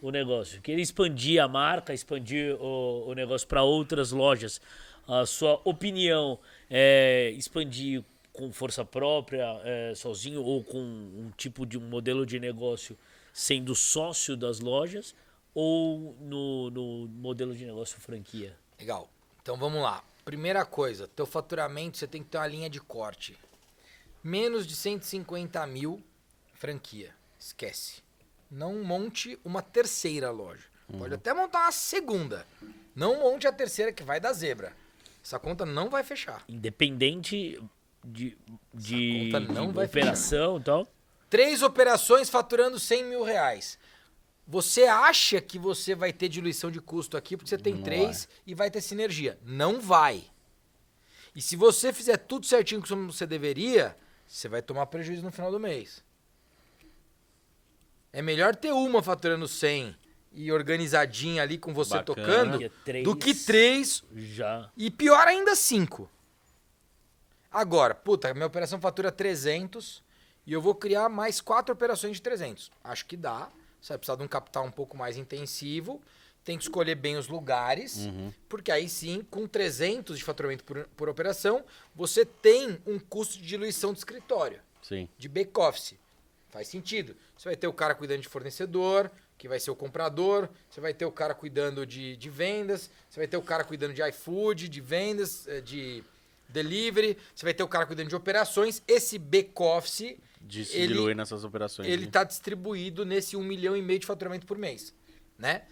o negócio, queira expandir a marca, expandir o, o negócio para outras lojas. A sua opinião é expandir com força própria, é, sozinho, ou com um tipo de um modelo de negócio sendo sócio das lojas, ou no, no modelo de negócio franquia? Legal. Então vamos lá. Primeira coisa, teu faturamento você tem que ter uma linha de corte. Menos de 150 mil, franquia. Esquece. Não monte uma terceira loja. Pode até montar uma segunda. Não monte a terceira que vai dar zebra. Essa conta não vai fechar. Independente de, de, operação e tal. Três operações faturando 100 mil reais. Você acha que você vai ter diluição de custo aqui porque você tem Não três e vai ter sinergia. Não vai. E se você fizer tudo certinho como você deveria, você vai tomar prejuízo no final do mês. É melhor ter uma faturando 100 e organizadinha ali com você Bacana. tocando Que é três. do que três Já. e pior ainda, 5. Agora, puta, minha operação fatura 300 e eu vou criar mais quatro operações de 300. Acho que dá. Você vai precisar de um capital um pouco mais intensivo. Tem que escolher bem os lugares, porque aí sim, com 300 de faturamento por, por operação, você tem um custo de diluição de escritório Sim. de back-office. Faz sentido. Você vai ter o cara cuidando de fornecedor, que vai ser o comprador. Você vai ter o cara cuidando de, de vendas. Você vai ter o cara cuidando de iFood, de vendas, eh, de delivery. Você vai ter o cara cuidando de operações. Esse back-office, diluir nessas operações. ele né? está distribuído nesse 1 milhão e meio de faturamento por mês. Né?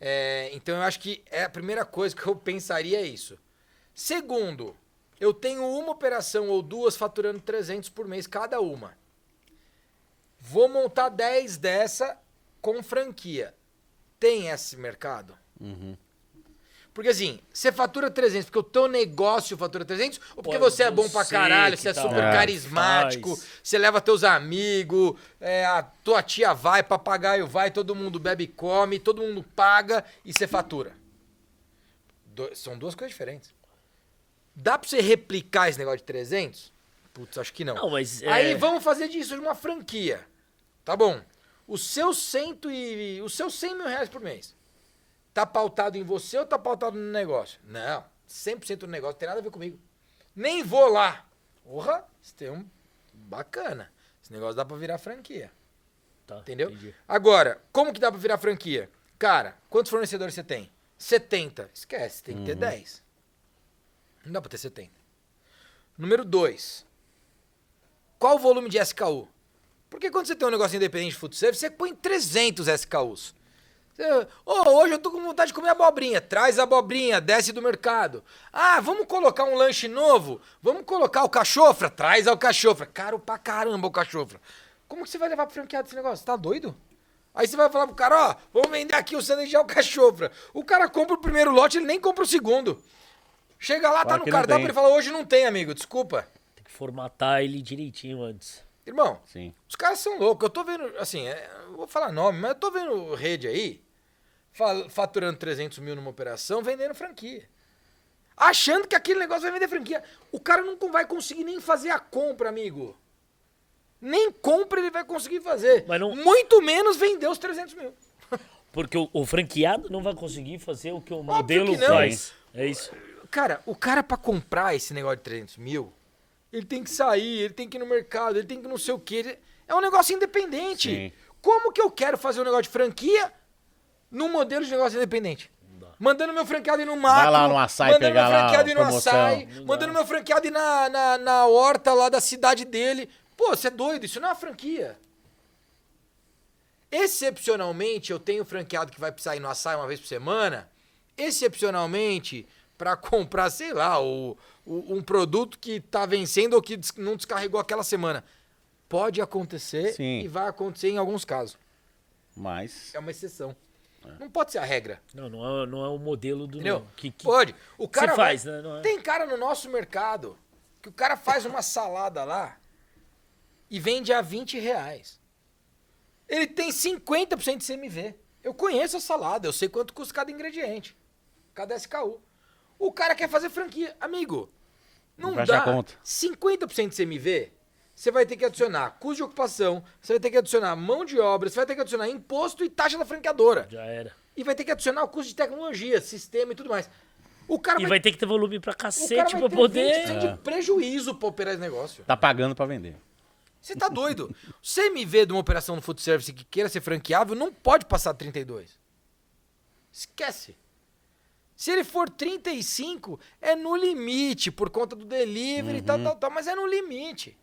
É, então eu acho que é a primeira coisa que eu pensaria é isso. Segundo, eu tenho uma operação ou duas faturando 300 por mês cada uma. Vou montar 10 dessa com franquia. Tem esse mercado? Uhum. Porque assim, você fatura 300 porque o teu negócio fatura 300 ou porque você é bom pra caralho, você é tá super lá, carismático, faz. você leva teus amigos, é, a tua tia vai, papagaio vai, todo mundo bebe e come, todo mundo paga e você fatura. Do- são duas coisas diferentes. Dá pra você replicar esse negócio de 300? Putz, acho que não. Não, mas. Aí é, vamos fazer disso uma franquia. Tá bom. O seu, cento e, o seu 100 mil reais por mês tá pautado em você ou tá pautado no negócio? Não. 100% do negócio tem nada a ver comigo. Nem vou lá. Porra, você tem um. Bacana. Esse negócio dá pra virar franquia. tá, Entendeu? entendi. Agora, como que dá pra virar franquia? Cara, quantos fornecedores você tem? 70. Esquece, tem que ter 10. Não dá pra ter 70. Número 2. Qual o volume de SKU? Porque quando você tem um negócio independente de food service, você põe 300 SKUs. Ô, hoje eu tô com vontade de comer abobrinha. Traz a abobrinha, desce do mercado. Ah, vamos colocar um lanche novo? Vamos colocar o cachofra? Traz ao cachofra. Caro pra caramba o cachofra. Como que você vai levar pro franqueado esse negócio? Tá doido? Aí você vai falar pro cara, ó, vamos vender aqui o sanduíche ao cachofra. O cara compra o primeiro lote, ele nem compra o segundo. Chega lá, tá no cardápio, ele fala, hoje não tem, amigo, desculpa. Tem que formatar ele direitinho antes. Irmão, Sim. os caras são loucos. Eu tô vendo, assim, é, vou falar nome, mas eu tô vendo rede aí, faturando 300 mil numa operação, vendendo franquia. Achando que aquele negócio vai vender franquia. O cara não vai conseguir nem fazer a compra, amigo. Nem compra ele vai conseguir fazer. Não- Muito menos vender os 300 mil. [laughs] Porque o, o franqueado não vai conseguir fazer o que o modelo que faz. É isso. Cara, o cara pra comprar esse negócio de 300 mil, ele tem que sair, ele tem que ir no mercado, ele tem que não sei o quê. É um negócio independente. Sim. Como que eu quero fazer um negócio de franquia num modelo de negócio independente? Mandando meu franqueado ir no macro, lá no açaí mandando pegar meu franqueado ir no açaí, mandando meu franqueado ir na, na, na horta lá da cidade dele. Pô, você é doido, isso não é uma franquia. Excepcionalmente, eu tenho franqueado que vai precisar ir no açaí uma vez por semana. Excepcionalmente, para [laughs] comprar, sei lá, o, o- um produto que tá vencendo ou que não descarregou aquela semana. Pode acontecer Sim. e vai acontecer em alguns casos. Mas. É uma exceção. Não pode ser a regra. Não, não é, não é o modelo do. Entendeu? Que, que- Pode. O cara faz, vai- né? Não é? Tem cara no nosso mercado que o cara faz uma salada lá e vende a 20 reais. Ele tem 50% de CMV. Eu conheço a salada, eu sei quanto custa cada ingrediente. Cada SKU. O cara quer fazer franquia. Amigo, não Não dá. a conta. 50% de CMV, você vai ter que adicionar custo de ocupação, você vai ter que adicionar mão de obra, você vai ter que adicionar imposto e taxa da franqueadora. Já era. E vai ter que adicionar o custo de tecnologia, sistema e tudo mais. O cara E vai ter que ter volume pra cacete vai pra ter poder. 20% de prejuízo pra operar esse negócio. Tá pagando pra vender. Você tá doido? CMV de uma operação no food service que queira ser franqueável não pode passar 32. Esquece. Se ele for 35, é no limite, por conta do delivery e tal, tal, tal, mas é no limite.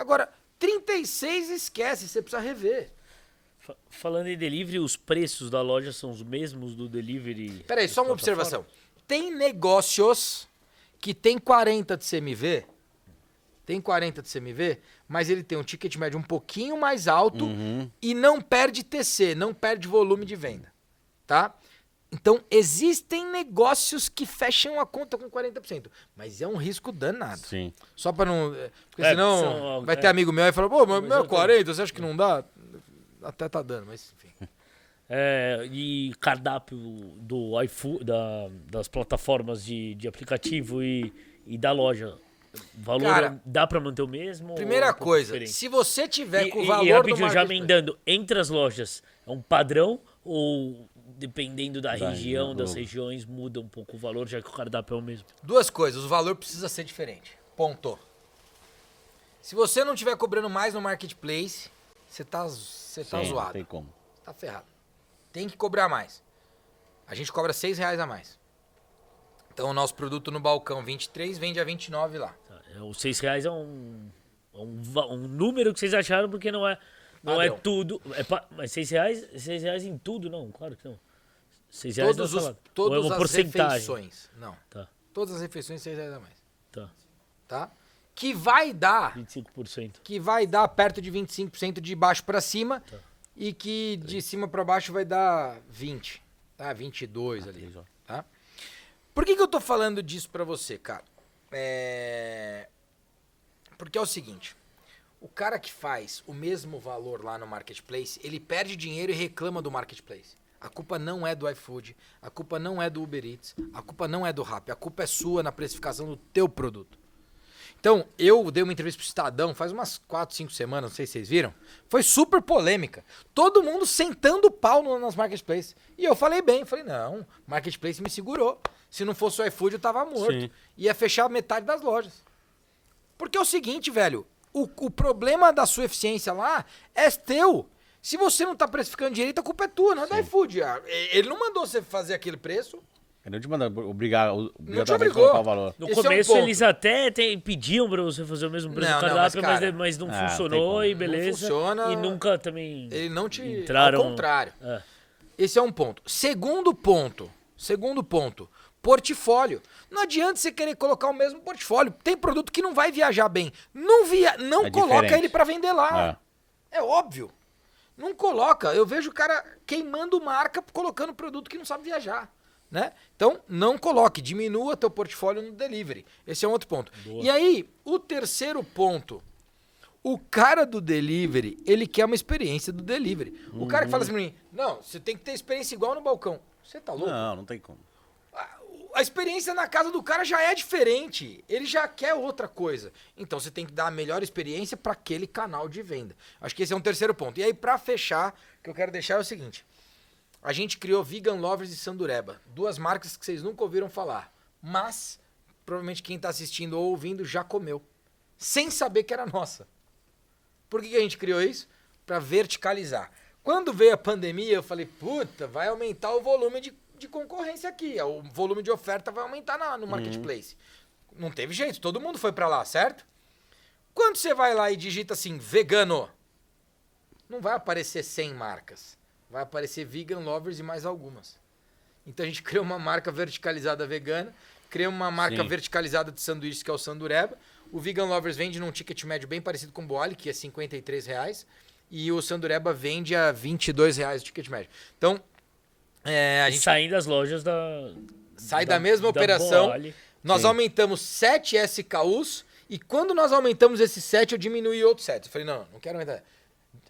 Agora, 36 esquece, você precisa rever. Fa- Falando em delivery, os preços da loja são os mesmos do delivery. Peraí, só uma observação. Tem negócios que tem 40 de CMV, tem 40 de CMV, mas ele tem um ticket médio um pouquinho mais alto e não perde TC, não perde volume de venda, tá? Então, existem negócios que fecham a conta com 40%, mas é um risco danado. Sim. Só pra não... Porque É, senão são- vai é. ter amigo meu e fala, pô, mas meu eu tô- 40, você acha que não dá? Até tá dando, mas enfim. [laughs] É, e cardápio do iFood, da, das plataformas de, de aplicativo e, e da loja. Valor Cara, dá pra manter o mesmo? é Primeira pouco coisa, diferente? se você tiver E, com o e- valor e do rapidinho, já emendando, entre as lojas, é um padrão ou dependendo da, Da região, região, das regiões, muda um pouco o valor, já que o cardápio é o mesmo? Duas coisas, o valor precisa ser diferente. Ponto. Se você não estiver cobrando mais no marketplace, você tá, você tá Sim, Não zoado. tem como. Tá ferrado. Tem que cobrar mais. A gente cobra 6 reais a mais. Então o nosso produto no balcão 23 vende a 29 lá. Tá, é, Os seis reais é um, é um, um número que vocês acharam porque não é, não é tudo. É pa- mas seis reais, seis reais em tudo, não, claro que não. Seis reais Todos, os, é todas uma as porcentagem. refeições. Não. Tá, Todas as refeições 6 reais a mais. tá. Tá? Que vai dar 25%. que vai dar perto de 25% de baixo pra cima Tá. e que de cima pra baixo vai dar 20, tá? 22 ali, três, ó. tá? Por que, que eu tô falando disso pra você, cara? É... Porque é o seguinte, o cara que faz o mesmo valor lá no marketplace, ele perde dinheiro e reclama do marketplace. A culpa não é do iFood, a culpa não é do Uber Eats, a culpa não é do Rappi, a culpa é sua na precificação do teu produto. Então, eu dei uma entrevista pro Estadão faz umas 4, 5 semanas, não sei se vocês viram. Foi super polêmica. Todo mundo sentando o pau no- nas marketplaces. E eu falei bem, falei, não, marketplace me segurou. Se não fosse o iFood, eu tava morto. Sim. Ia fechar metade das lojas. Porque é o seguinte, velho, o, o problema da sua eficiência lá é teu. Se você não tá precificando direito, a culpa é tua, não é do iFood. Ah, Ele não mandou você fazer aquele preço. Eu não te mando obrigar, te obrigatoriamente obrigou. colocar o valor. No Esse é um começo eles até tem- pediam pra você fazer o mesmo preço Não, do não, cardápio, mas, mas, cara, mas não ah, não funcionou e Não beleza. funciona. E nunca também Ele não te. entraram. Ao contrário. É. Esse é um ponto. Segundo ponto, segundo ponto, portfólio. Não adianta você querer colocar o mesmo portfólio. Tem produto que não vai viajar bem. Não via, não É coloca diferente. ele pra vender lá. É. óbvio. Não coloca. Eu vejo o cara queimando marca colocando produto que não sabe viajar. Né? Então, não coloque, diminua teu portfólio no delivery. Esse é um outro ponto. E aí, o terceiro ponto. O cara do delivery, ele quer uma experiência do delivery. O cara que fala assim pra mim, não, você tem que ter experiência igual no balcão. Você tá louco? Não, não tem como. A- experiência na casa do cara já é diferente. Ele já quer outra coisa. Então você tem que dar a melhor experiência para aquele canal de venda. Acho que esse é um terceiro ponto. E aí, para fechar, o que eu quero deixar é o seguinte: a gente criou Vegan Lovers e Sandureba, duas marcas que vocês nunca ouviram falar, mas provavelmente quem está assistindo ou ouvindo já comeu, sem saber que era nossa. Por que, que a gente criou isso? Para verticalizar. Quando veio a pandemia, eu falei, puta, vai aumentar o volume de, de concorrência aqui. O volume de oferta vai aumentar na- no marketplace. Não teve jeito, todo mundo foi para lá, certo? Quando você vai lá e digita assim, vegano, não vai aparecer 100 marcas. Vai aparecer vegan lovers e mais algumas. Então a gente [laughs] criou uma marca verticalizada vegana, criou uma marca Sim. verticalizada de sanduíches que é o Sandureba. O Vegan Lovers vende num ticket médio bem parecido com o Boali, que é 53 reais. E o Sandureba vende a 22 reais o ticket médio. Então, é, a gente Saindo das lojas da. sai da, mesma operação. Boali. Nós aumentamos 7 SKUs e quando nós aumentamos esses 7, eu diminuí outros 7. Eu falei, não, não quero aumentar.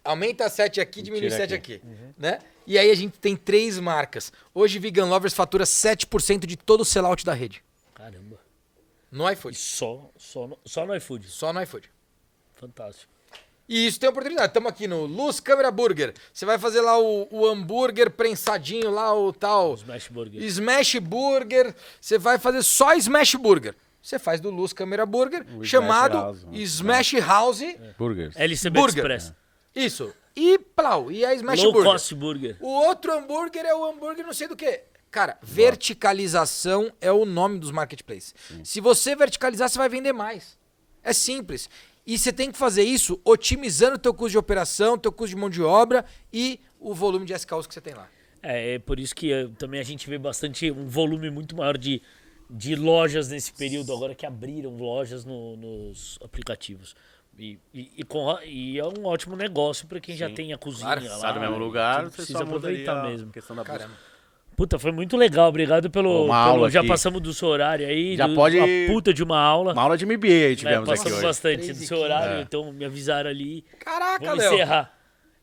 Aumenta 7 aqui, diminui Tira 7 aqui. aqui. Né? E aí a gente tem três marcas. Hoje Vegan Lovers fatura 7% de todo o sellout da rede. Caramba. No E iFood. só, só, no, só no iFood. Só no iFood. Fantástico. E isso tem oportunidade. Estamos aqui no Luz Câmera Burger. Você vai fazer lá o, o hambúrguer prensadinho lá, o tal. Smash Burger. Smash Burger. Você vai fazer só Smash Burger. Você faz do Luz Câmera Burger, O chamado Smash House, né? Smash House. Burgers. LCB Burger. Express. Isso. E plau. E a Smash Low Burger. Cost Burger. O outro hambúrguer é o hambúrguer não sei do que. Cara, verticalização é o nome dos marketplaces. Se você verticalizar, você vai vender mais. É simples. E você tem que fazer isso otimizando o teu custo de operação, teu custo de mão de obra e o volume de SKUs que você tem lá. É, é por isso que eh, também a gente vê bastante um volume muito maior de, de lojas nesse período agora que abriram lojas no- nos aplicativos. E, e, e com- e é um ótimo negócio para quem já Sim. tem a cozinha Claro, lá. Está no mesmo lugar, você precisa aproveitar a mesmo. questão da busca. Puta, foi muito legal. Obrigado pelo. Uma pelo- aula já aqui. passamos do seu horário aí. Já do- pode- Uma puta de uma aula. Uma aula de MBA aí né, tivemos aqui passamos hoje. bastante do seu horário, É. então me avisaram ali. Caraca, Vamos Léo. encerrar.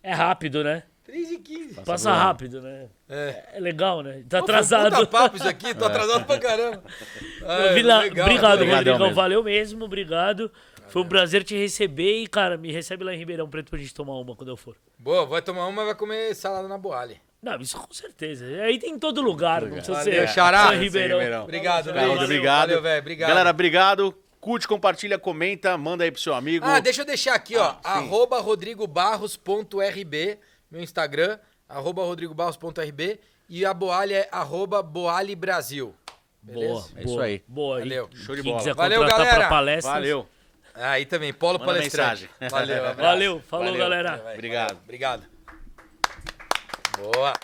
É rápido, né? 3 e 15. Passa voando. rápido, né? É. É legal, né? Tá atrasado. puta papo isso aqui, tô [laughs] atrasado pra caramba. [laughs] É, Vila- legal, obrigado. Obrigadão Rodrigão. mesmo. Valeu mesmo, obrigado. Foi um prazer te receber e, cara, me recebe lá em Ribeirão Preto pra gente tomar uma quando eu for. Boa, vai tomar uma e vai comer salada na boale. Não, isso com certeza. Aí tem em todo lugar, não precisa Valeu, ser Xará. Ribeirão. Ribeirão. Obrigado, Luiz. Valeu. obrigado. Valeu, velho, obrigado. Galera, obrigado. Curte, compartilha, comenta, manda aí pro seu amigo. Ah, deixa eu deixar aqui, ó. Ah, arroba rodrigobarros.rb, meu Instagram, arroba rodrigobarros.rb e a Boalha é arroba Boali Brasil. Boa, Beleza? É isso boa, aí. Boa. Valeu. E Show de bola. quiser Valeu, contratar galera. pra palestras. Valeu. Aí também, Polo Manda Palestrante. mensagem. Valeu, [laughs] abraço. Valeu, falou, Valeu. galera. Obrigado. Obrigado. Boa.